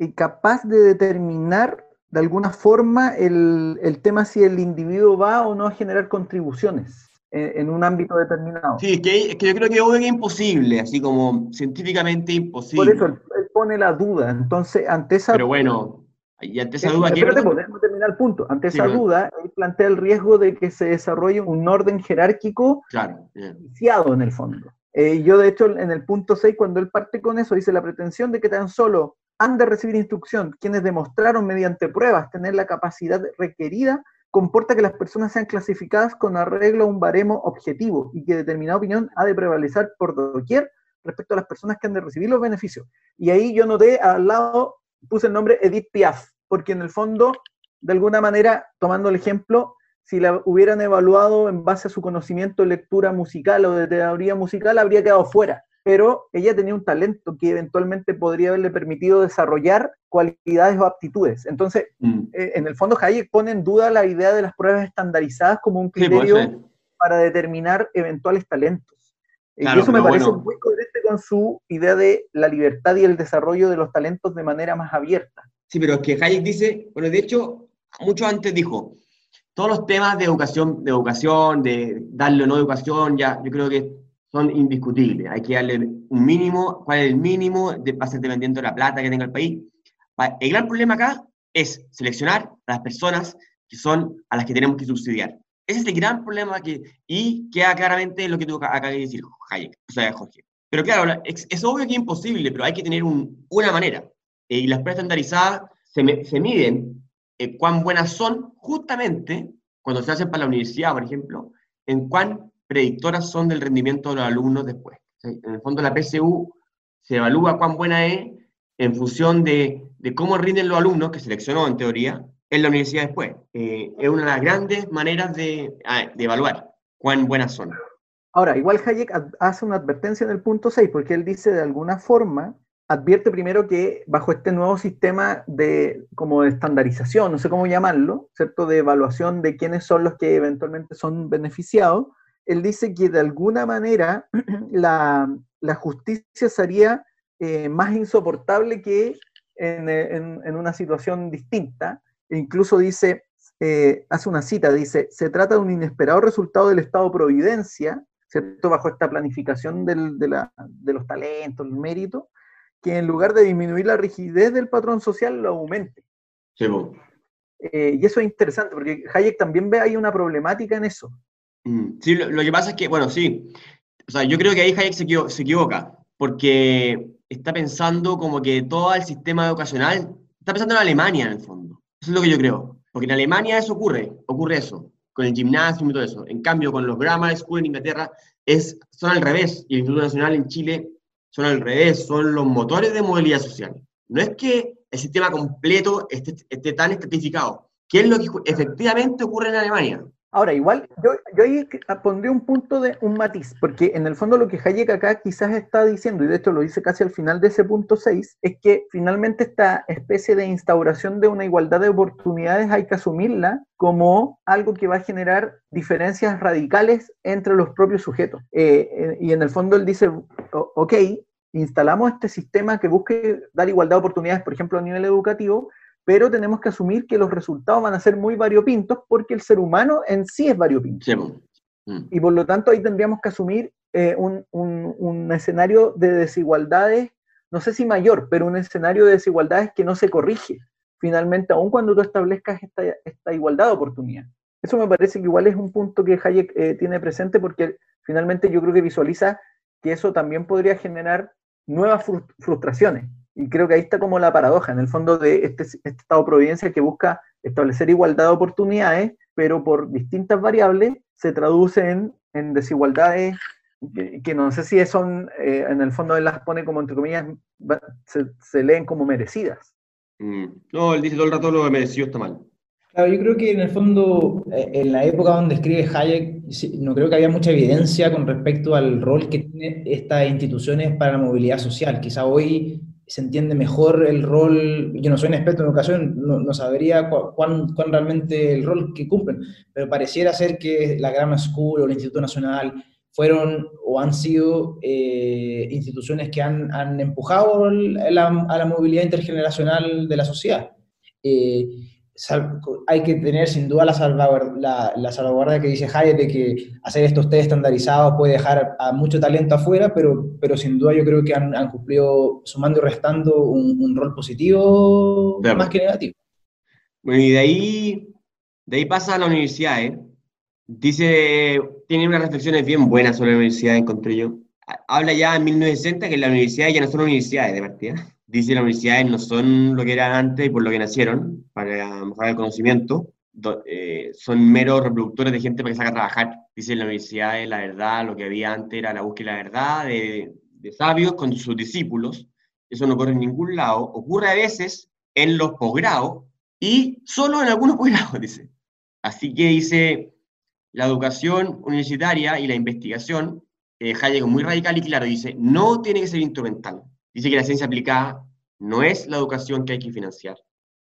capaz de determinar de alguna forma el, el, tema si el individuo va o no a generar contribuciones en, un ámbito determinado. Sí, es que, que yo creo que es imposible, así como científicamente imposible. Por eso él, pone la duda. Entonces, ante esa. Pero bueno, y ante esa duda. Espérate, podemos terminar el punto. Ante esa duda, él plantea el riesgo de que se desarrolle un orden jerárquico claro, viciado en el fondo. Eh, yo, de hecho, en el punto 6, cuando él parte con eso, dice la pretensión de que tan solo han de recibir instrucción quienes demostraron mediante pruebas tener la capacidad requerida comporta que las personas sean clasificadas con arreglo a un baremo objetivo y que determinada opinión ha de prevalecer por doquier respecto a las personas que han de recibir los beneficios. Y ahí yo noté al lado, puse el nombre Edith Piaf, porque en el fondo, de alguna manera, tomando el ejemplo, si la hubieran evaluado en base a su conocimiento de lectura musical o de teoría musical, habría quedado fuera pero ella tenía un talento que eventualmente podría haberle permitido desarrollar cualidades o aptitudes. Entonces, mm. eh, en el fondo, Hayek pone en duda la idea de las pruebas estandarizadas como un criterio para determinar eventuales talentos. Eh, y eso me parece muy coherente con su idea de la libertad y el desarrollo de los talentos de manera más abierta. Sí, pero es que Hayek dice, bueno, de hecho, mucho antes dijo, todos los temas de educación, de educación, de darle o no educación, ya, yo creo que son indiscutibles. Hay que darle un mínimo, cuál es el mínimo, de, va a ser dependiendo de la plata que tenga el país. El gran problema acá es seleccionar a las personas que son a las que tenemos que subsidiar. Ese es el gran problema que, y queda claramente lo que tú acabas de decir, Hayek, o sea, Jorge. Pero claro, es, es, obvio que es imposible, pero hay que tener un, una manera. Eh, y las pruebas estandarizadas se, se miden eh, cuán buenas son justamente cuando se hacen para la universidad, por ejemplo, en cuán predictoras son del rendimiento de los alumnos después. En el fondo la PSU se evalúa cuán buena es en función de, de cómo rinden los alumnos, que seleccionó en teoría, en la universidad después. Eh, es una de las grandes maneras de, ah, evaluar cuán buenas son. Ahora, igual Hayek hace una advertencia en el punto 6, porque él dice de alguna forma, advierte primero que bajo este nuevo sistema de como de estandarización, no sé cómo llamarlo, ¿cierto? De evaluación de quiénes son los que eventualmente son beneficiados, él dice que de alguna manera [clears throat] la, justicia sería eh, más insoportable que en, una situación distinta. E incluso dice, eh, hace una cita, dice, se trata de un inesperado resultado del Estado de Providencia, ¿cierto? Bajo esta planificación de, los talentos, el mérito, que en lugar de disminuir la rigidez del patrón social, lo aumente. Eh, y eso es interesante, porque Hayek también ve ahí una problemática en eso. Mm, sí, lo, que pasa es que, bueno, sí, O sea, yo creo que ahí Hayek se, se equivoca, porque está pensando como que todo el sistema educacional, está pensando en Alemania en el fondo. Eso es lo que yo creo. Porque en Alemania eso ocurre, ocurre eso, con el gimnasio y todo eso. En cambio, con los grammar school en Inglaterra, es, son al revés. Y el Instituto Nacional en Chile son al revés, son los motores de movilidad social. No es que el sistema completo esté, esté tan estratificado. ¿Qué es lo que efectivamente ocurre en Alemania? Ahora, igual, yo, yo ahí pondría un punto de un matiz, porque en el fondo lo que Hayek acá quizás está diciendo, y de hecho lo dice casi al final de ese punto 6, es que finalmente esta especie de instauración de una igualdad de oportunidades hay que asumirla como algo que va a generar diferencias radicales entre los propios sujetos. Eh, eh, y en el fondo él dice, ok, instalamos este sistema que busque dar igualdad de oportunidades, por ejemplo, a nivel educativo, pero tenemos que asumir que los resultados van a ser muy variopintos porque el ser humano en sí es variopinto. Mm. Y por lo tanto ahí tendríamos que asumir eh, un, un, escenario de desigualdades, no sé si mayor, pero un escenario de desigualdades que no se corrige finalmente, aun cuando tú establezcas esta, esta igualdad de oportunidad. Eso me parece que igual es un punto que Hayek eh, tiene presente porque finalmente yo creo que visualiza que eso también podría generar nuevas frustraciones. Y creo que ahí está como la paradoja, en el fondo, de este, este, Estado de Providencia que busca establecer igualdad de oportunidades, pero por distintas variables se traducen en desigualdades que, no sé si son, eh, en el fondo él las pone como entre comillas, se, leen como merecidas. Mm. No, él dice todo el rato lo que merecido está mal. Claro, yo creo que en el fondo, eh, en la época donde escribe Hayek, no creo que había mucha evidencia con respecto al rol que tienen estas instituciones para la movilidad social. Quizá hoy se entiende mejor el rol, yo no soy un experto en educación, no, sabría cuán, cuán, realmente el rol que cumplen, pero pareciera ser que la Grammar School o el Instituto Nacional fueron o han sido eh, instituciones que han, han empujado a la, movilidad intergeneracional de la sociedad. Eh, hay que tener sin duda la salvaguardia, la, salvaguardia que dice Hayek de que hacer estos test estandarizados puede dejar a mucho talento afuera, pero, pero sin duda yo creo que han, cumplido, sumando y restando, un, rol positivo más que negativo. Bueno, y de ahí, de ahí pasa a la universidad, ¿eh? Dice, tiene unas reflexiones bien buenas sobre la universidad, encontré yo. Habla ya en 1960 que la universidad ya no son universidades de partida dice las universidades no son lo que eran antes y por lo que nacieron, para mejorar el conocimiento, eh, son meros reproductores de gente para que salga a trabajar. Dice la universidad la verdad, lo que había antes era la búsqueda de la verdad, de, de sabios con sus discípulos. Eso no ocurre en ningún lado. Ocurre a veces en los posgrados y solo en algunos [laughs] posgrados, dice. Así que dice, la educación universitaria y la investigación, eh, Hayek muy radical y claro, dice, no tiene que ser instrumental dice que la ciencia aplicada no es la educación que hay que financiar.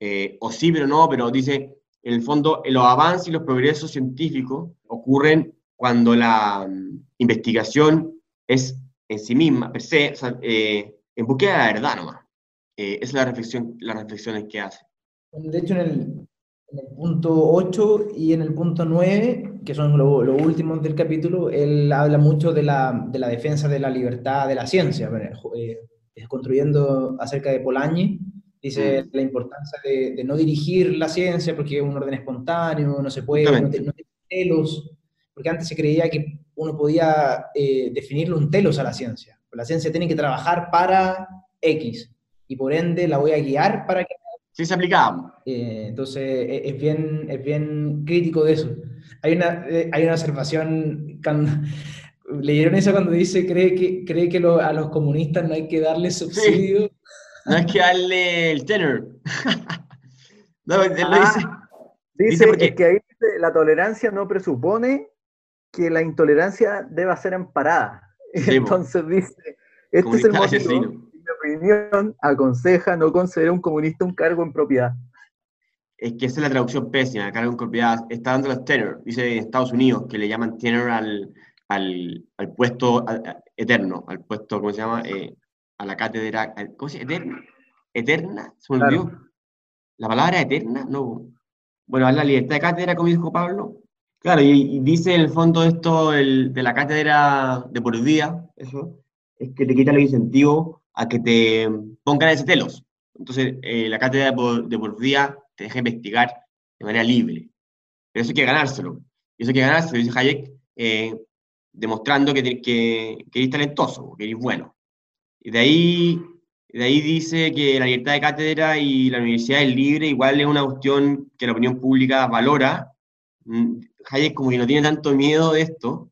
Eh, o sí, pero no, pero dice, en el fondo, los avances y los progresos científicos ocurren cuando la mm, investigación es en sí misma, per se, eh, en búsqueda de la verdad nomás. Eh, es la reflexión, las reflexiones que hace. De hecho, en el, punto 8 y en el punto 9, que son los últimos del capítulo, él habla mucho de la, de la, defensa de la libertad de la ciencia construyendo acerca de Polanyi, dice mm. la importancia de, no dirigir la ciencia porque es un orden espontáneo, no se puede, no, tiene telos, porque antes se creía que uno podía eh, definirle un telos a la ciencia. La ciencia tiene que trabajar para X y por ende la voy a guiar para que... Sí, se aplicaba. Eh, entonces e, es, bien, es bien crítico de eso. Hay una, eh, hay una observación cuando, ¿Leyeron eso cuando dice, cree que, cree que a los comunistas no hay que darle subsidio? No hay que darle el tenor. [laughs] no, él lo dice. Dice, porque... que ahí la tolerancia no presupone que la intolerancia deba ser amparada. [laughs] Entonces dice, este es el motivo, en mi opinión, aconseja no conceder a un comunista un cargo en propiedad. Es que esa es la traducción pésima, cargo en propiedad. Está dando los tenor, dice en Estados Unidos, que le llaman tenor al, al, al puesto eterno, al puesto, ¿cómo se llama? Eh, a la cátedra, ¿cómo se llama? Eterna. ¿Eterna? ¿Se me olvidó? ¿La palabra eterna? No. Bueno, a la libertad de cátedra, como dijo Pablo. Claro, y, dice en el fondo esto el, de la cátedra de por día, eso, es que te quita el incentivo a que te pongan ese telos. Entonces, eh, la cátedra de por, de por, día te deja investigar de manera libre. Pero eso hay que ganárselo. Y eso hay que ganárselo, dice Hayek, eh, demostrando que, que, que eres talentoso, que eres bueno. Y de ahí, de ahí dice que la libertad de cátedra y la universidad es libre, igual es una cuestión que la opinión pública valora. Mm, Hayek como que no tiene tanto miedo de esto,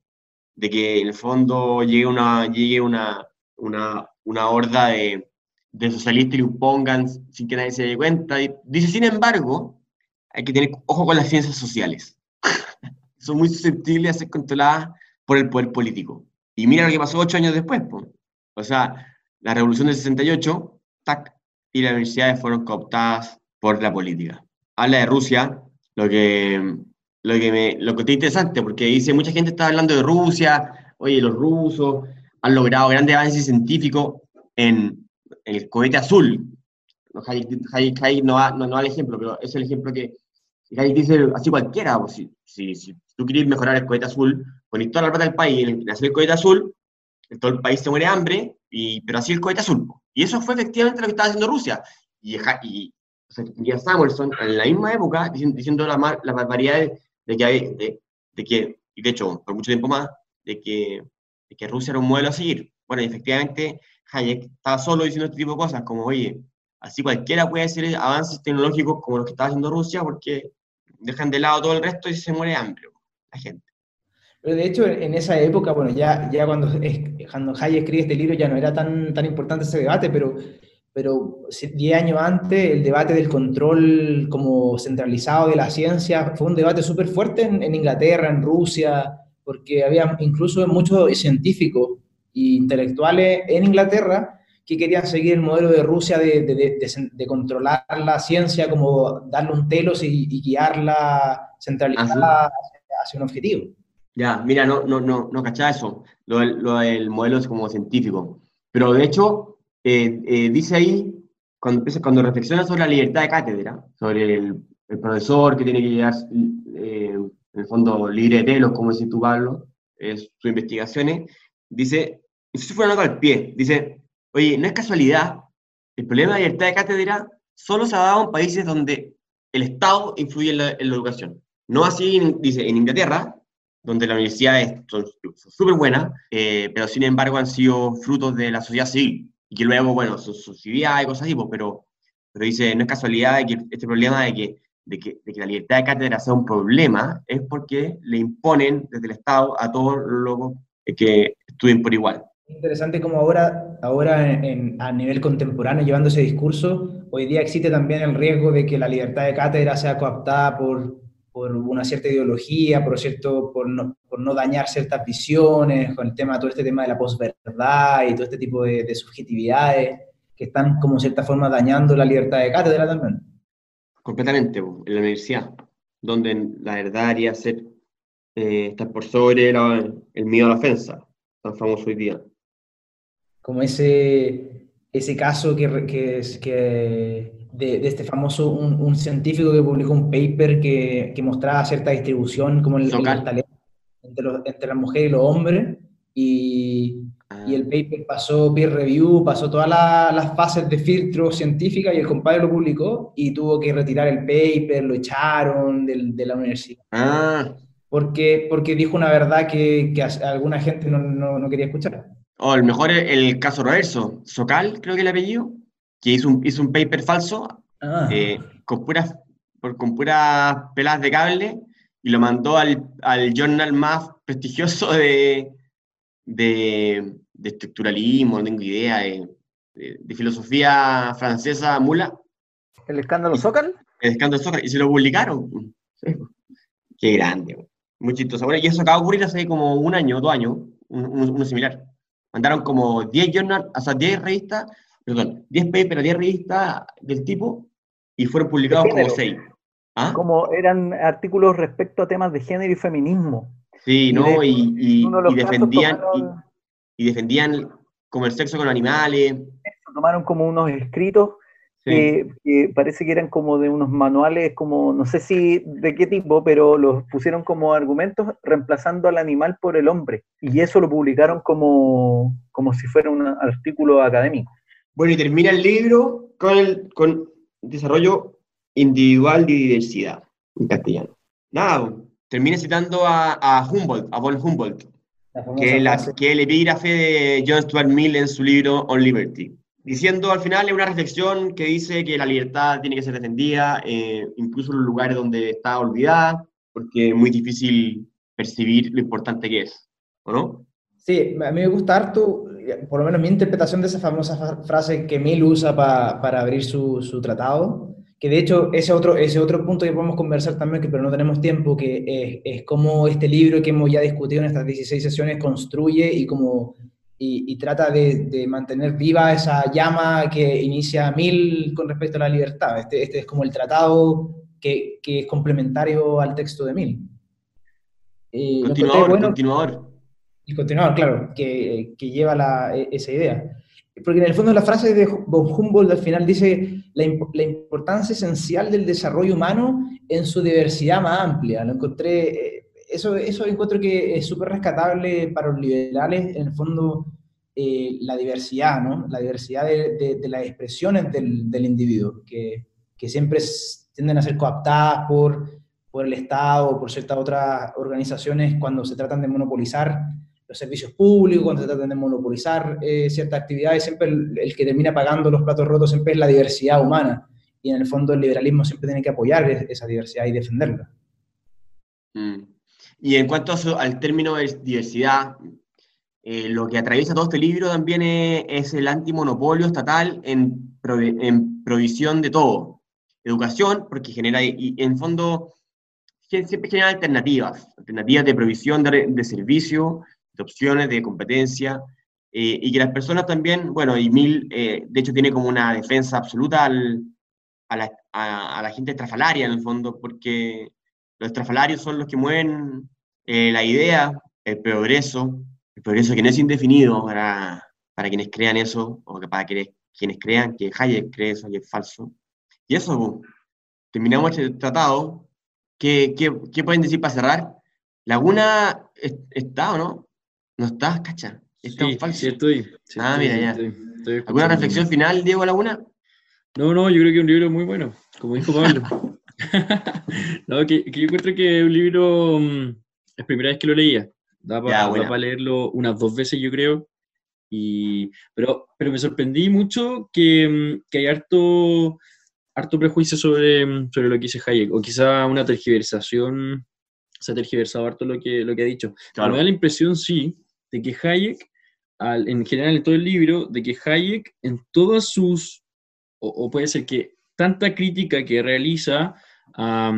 de que en el fondo llegue una, llegue una, una, una horda de, de socialistas y lo pongan sin que nadie se dé cuenta. Dice, sin embargo, hay que tener ojo con las ciencias sociales. [laughs] Son muy susceptibles a ser controladas por el poder político. Y mira lo que pasó ocho años después. O sea, la revolución del 68, tac, y las universidades fueron cooptadas por la política. Habla de Rusia, lo que, lo que, me, lo que es interesante, porque dice, mucha gente está hablando de Rusia, oye, los rusos han logrado grandes avances científicos en, el cohete azul. Hayek, no, va, no, no, da el ejemplo, pero es el ejemplo que Hayek dice, así cualquiera, pues, si, si, si, tú quieres mejorar el cohete azul, pones toda la plata del país en hacer el cohete azul, todo el país se muere hambre, y, pero así el cohete azul. Y eso fue efectivamente lo que estaba haciendo Rusia. Y, y o en la misma época diciendo, diciendo la, la barbaridad de, que, de, que, y de hecho, por mucho tiempo más, de que, de que Rusia era un modelo a seguir. Bueno, efectivamente Hayek estaba solo diciendo este tipo de cosas, como, oye, así cualquiera puede hacer avances tecnológicos como los que estaba haciendo Rusia, porque dejan de lado todo el resto y se muere hambre la gente. Pero de hecho, en esa época, bueno, ya, ya cuando, cuando Hayek escribe este libro ya no era tan, tan importante ese debate, pero, pero 10 años antes el debate del control como centralizado de la ciencia fue un debate súper fuerte en, en, Inglaterra, en Rusia, porque había incluso muchos científicos e intelectuales en Inglaterra que querían seguir el modelo de Rusia de, de, de, controlar la ciencia, como darle un telos y, guiarla centralizada hacia un objetivo. Ya, mira, no, no, no, no cachaba eso, lo, lo del modelo es como científico. Pero de hecho, eh, eh, dice ahí, cuando, cuando reflexiona sobre la libertad de cátedra, sobre el, el profesor que tiene que llegar, eh, en el fondo, libre de telos, como decís tú, Pablo, sus investigaciones, dice, eso fue una nota al pie, dice, oye, no es casualidad, el problema de la libertad de cátedra solo se ha dado en países donde el Estado influye en la, en la educación. No así, dice, en Inglaterra, donde las universidades son súper buenas, eh, pero sin embargo han sido frutos de la sociedad civil, y que luego, bueno, son subsidiadas y cosas así, pues, pero, pero dice, no es casualidad que este problema de que, de que, de que la libertad de cátedra sea un problema, es porque le imponen desde el Estado a todos los que estudien por igual. Interesante como ahora, ahora en, a nivel contemporáneo, llevando ese discurso, hoy día existe también el riesgo de que la libertad de cátedra sea cooptada por por una cierta ideología, por, cierto, por, no, por no dañar ciertas visiones, con el tema, todo este tema de la posverdad y todo este tipo de, subjetividades que están como en cierta forma dañando la libertad de cátedra también. Completamente, en la universidad, donde la verdad haría ser, eh, estar por sobre el miedo a la ofensa, tan famoso hoy día. Como ese, ese caso que, que, que de, este famoso, un, científico que publicó un paper que, que mostraba cierta distribución como el, talento entre, los, entre las mujeres y los hombres, y, y, el ah. paper pasó peer review, pasó todas las fases de filtro científica y el compadre lo publicó y tuvo que retirar el paper, lo echaron de, de la universidad. Ah. Porque, porque dijo una verdad que, que alguna gente no, no, no quería escuchar. O oh, el mejor el caso reverso, Socal, creo que el apellido, que hizo un, hizo un paper falso ah. eh, con, puras, con puras pelas de cable y lo mandó al, al journal más prestigioso de, de, de, estructuralismo, no tengo idea, de, de, filosofía francesa, Mula. ¿El escándalo Zócal? El escándalo Zócal, y se lo publicaron. Qué grande, muy chistoso. Bueno, y eso acaba de ocurrir hace como un año, dos años, uno, similar. Mandaron como 10 journal, o sea, 10 revistas perdón, 10 papers, 10 revistas del tipo y fueron publicados como 6. ¿Ah? Como eran artículos respecto a temas de género y feminismo. Sí, ¿no? y, y, defendían, y, defendían como el sexo con animales. Tomaron como unos escritos que, parece que eran como de unos manuales, como no sé si de qué tipo, pero los pusieron como argumentos reemplazando al animal por el hombre. Y eso lo publicaron como, como si fuera un artículo académico. Bueno, y termina el libro con el con desarrollo individual de diversidad en castellano. Nada, termina citando a, a Humboldt, a von Humboldt. que la, que el epígrafe de John Stuart Mill en su libro On Liberty. Diciendo al final es una reflexión que dice que la libertad tiene que ser defendida, eh, incluso en los lugares donde está olvidada, porque es muy difícil percibir lo importante que es, ¿o no? Sí, a mí me gusta harto, por lo menos mi interpretación de esa famosa frase que Mill usa para abrir su, su tratado, que de hecho ese otro, ese otro punto que podemos conversar también, que pero no tenemos tiempo, que es, es cómo este libro que hemos ya discutido en estas 16 sesiones construye y, como, y, trata de, de, mantener viva esa llama que inicia Mil con respecto a la libertad. Este, este es como el tratado que, que es complementario al texto de Mil. continuador, continuador. El continuador, claro, que, que lleva la, e, esa idea porque en el fondo la frase de von Humboldt al final dice la, la, importancia esencial del desarrollo humano en su diversidad más amplia. Lo encontré, eh, eso, eso encuentro que es súper rescatable para los liberales, en el fondo, eh, la diversidad, ¿no? La diversidad de, de, las expresiones del, del individuo, que, que, siempre tienden a ser coaptadas por, por el Estado o por ciertas otras organizaciones cuando se tratan de monopolizar los servicios públicos, cuando se tratan de monopolizar eh, ciertas actividades, siempre el, que termina pagando los platos rotos siempre es la diversidad humana. Y en el fondo el liberalismo siempre tiene que apoyar esa diversidad y defenderla. Mm. Y en cuanto al término de diversidad, eh, lo que atraviesa todo este libro también es, el antimonopolio estatal en, en, provisión de todo. Educación, porque genera, y en fondo siempre genera alternativas, alternativas de provisión de, de servicio, de opciones, de competencia, eh, y que las personas también, bueno, y Mil, eh, de hecho, tiene como una defensa absoluta al, a, la, a, la, gente estrafalaria, en el fondo, porque los estrafalarios son los que mueven eh, la idea, el progreso, el progreso que no es indefinido para, para quienes crean eso, o para que, quienes crean que Hayek cree eso y es falso. Y eso, terminamos este tratado. ¿Qué, qué, qué pueden decir para cerrar? ¿Laguna está o no? ¿No estás, cacha? ¿Está sí, falso? sí estoy. ah, mira, ya. ¿Alguna reflexión final, Diego Laguna? No, no, yo creo que es un libro muy bueno, como dijo Pablo. [laughs] [laughs] no, que, que, yo encuentro que es un libro, mm, es primera vez que lo leía. Da para leerlo unas dos veces, yo creo. Y, pero, pero me sorprendí mucho que, mm, que hay harto, harto prejuicio sobre, mm, sobre lo que dice Hayek, o quizá una tergiversación, se ha tergiversado harto lo que, lo que ha dicho. me da la impresión, sí, de que Hayek, en general en todo el libro, de que Hayek en todas sus, o, puede ser que tanta crítica que realiza a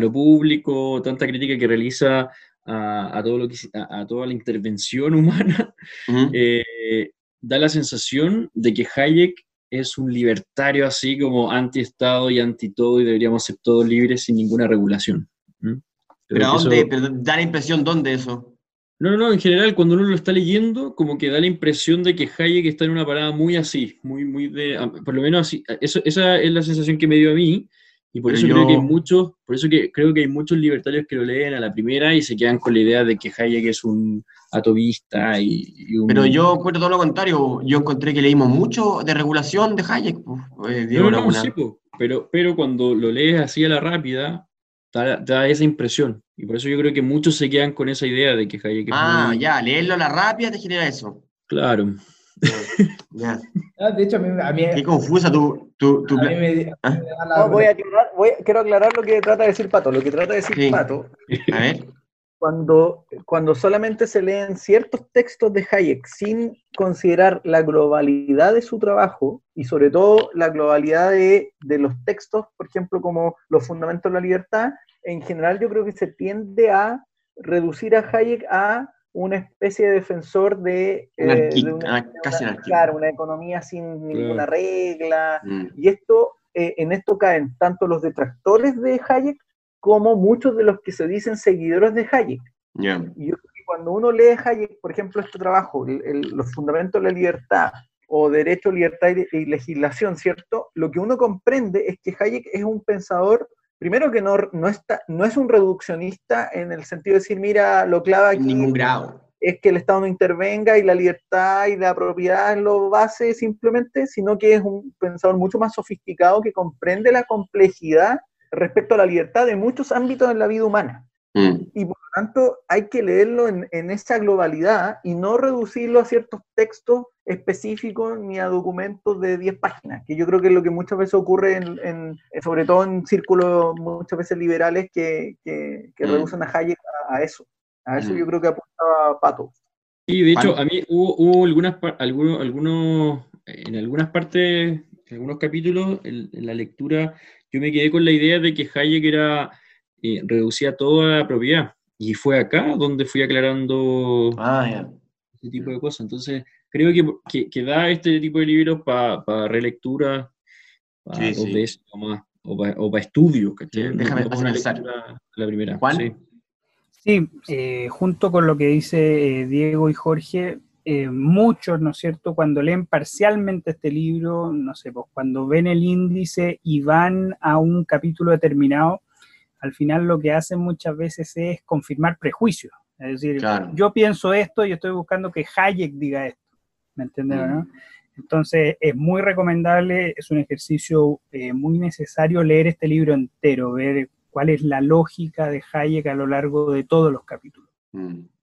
lo público, tanta crítica que realiza a, todo lo que, a, toda la intervención humana, [laughs] eh, da la sensación de que Hayek es un libertario así como anti-Estado y anti-todo y deberíamos ser todos libres sin ninguna regulación. ¿Pero, dónde? da la impresión dónde eso? No, no, no, en general, cuando uno lo está leyendo, como que da la impresión de que Hayek está en una parada muy así, muy, muy de, por lo menos así, eso, esa es la sensación que me dio a mí, y por eso creo que hay muchos, por eso que creo que hay muchos libertarios que lo leen a la primera y se quedan con la idea de que Hayek es un atovista y, un... Pero yo encuentro todo lo contrario, yo encontré que leímos mucho de regulación de Hayek. Eh, no, no, sí, pero, pero cuando lo lees así a la rápida, da, esa impresión. Y por eso yo creo que muchos se quedan con esa idea de que Hayek es Ah, ya, leerlo a la rápida te genera eso. Claro. Ya. Ah, de hecho, a mí, Qué confusa tu... tu, ¿Ah? voy a aclarar, quiero aclarar lo que trata de decir Pato. Lo que trata de decir Pato... A ver. Cuando, cuando solamente se leen ciertos textos de Hayek sin considerar la globalidad de su trabajo y sobre todo la globalidad de, de los textos, por ejemplo, como los fundamentos de la libertad, en general yo creo que se tiende a reducir a Hayek a una especie de defensor de, eh, una, claro, una economía sin ninguna regla. Mm. Y esto, eh, en esto caen tanto los detractores de Hayek como muchos de los que se dicen seguidores de Hayek. Y creo que cuando uno lee Hayek, por ejemplo, este trabajo, los fundamentos de la libertad o derecho, libertad y legislación, ¿cierto? Lo que uno comprende es que Hayek es un pensador primero que no, no, está, no es un reduccionista en el sentido de decir, mira, lo clava aquí. ningún grado. Es que el Estado no intervenga y la libertad y la propiedad lo base simplemente, sino que es un pensador mucho más sofisticado que comprende la complejidad respecto a la libertad de muchos ámbitos en la vida humana. Mm. Y por lo tanto hay que leerlo en, en, esa globalidad y no reducirlo a ciertos textos específicos ni a documentos de 10 páginas, que yo creo que es lo que muchas veces ocurre, en, sobre todo en círculos muchas veces liberales que, que, mm. reducen a Hayek a, eso. A eso mm. yo creo que apuntaba Pato. Sí, de hecho, a mí hubo, hubo algunas, algunos, algunos, en algunas partes, en algunos capítulos, en, la lectura, yo me quedé con la idea de que Hayek era, eh, reducía toda la propiedad. Y fue acá donde fui aclarando ah, ese tipo de cosas. Entonces, creo que, que, da este tipo de libros para relectura, para o para estudio. déjame pasar la primera. ¿Juan? Sí, eh, junto con lo que dice eh, Diego y Jorge, eh, muchos, ¿no es cierto?, cuando leen parcialmente este libro, no sé, pues cuando ven el índice y van a un capítulo determinado, al final lo que hacen muchas veces es confirmar prejuicios. Es decir, yo pienso esto y estoy buscando que Hayek diga esto. ¿Me entiendes? Mm. Entonces, es muy recomendable, es un ejercicio muy necesario leer este libro entero, ver cuál es la lógica de Hayek a lo largo de todos los capítulos. Mm.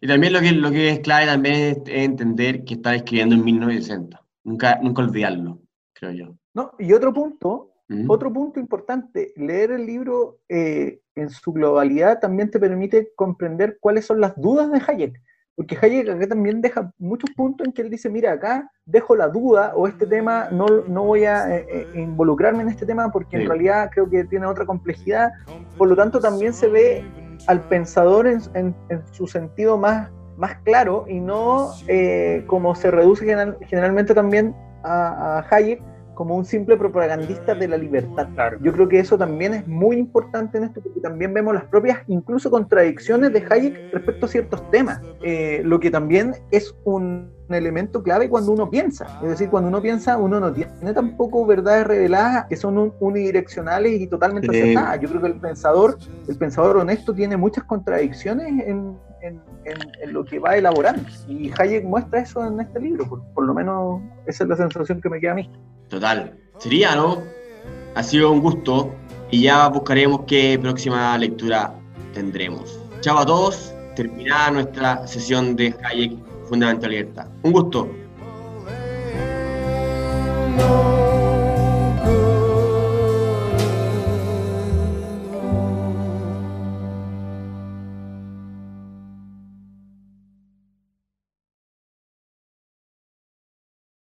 Y también lo que, lo que es clave también es, entender que está escribiendo en 1960. Nunca, nunca olvidarlo, creo yo. No, y otro punto, mm. otro punto importante, leer el libro eh, en su globalidad también te permite comprender cuáles son las dudas de Hayek. Porque Hayek acá también deja muchos puntos en que él dice, mira, acá dejo la duda o este tema, no, no voy a eh, eh, involucrarme en este tema porque en realidad creo que tiene otra complejidad. Por lo tanto, también se ve al pensador en, en, su sentido más, más claro y no eh, como se reduce generalmente también a, a Hayek como un simple propagandista de la libertad. Yo creo que eso también es muy importante en esto, porque también vemos las propias, incluso contradicciones de Hayek respecto a ciertos temas, eh, lo que también es un elemento clave cuando uno piensa. Es decir, cuando uno piensa, uno no tiene tampoco verdades reveladas que son unidireccionales y totalmente acertadas. Yo creo que el pensador, el pensador honesto tiene muchas contradicciones en, lo que va elaborando. Y Hayek muestra eso en este libro, por lo menos esa es la sensación que me queda a mí. Total. Sería, ¿no? Ha sido un gusto y ya buscaremos qué próxima lectura tendremos. Chao a todos. Terminada nuestra sesión de Hayek Fundamentalidad. Un gusto.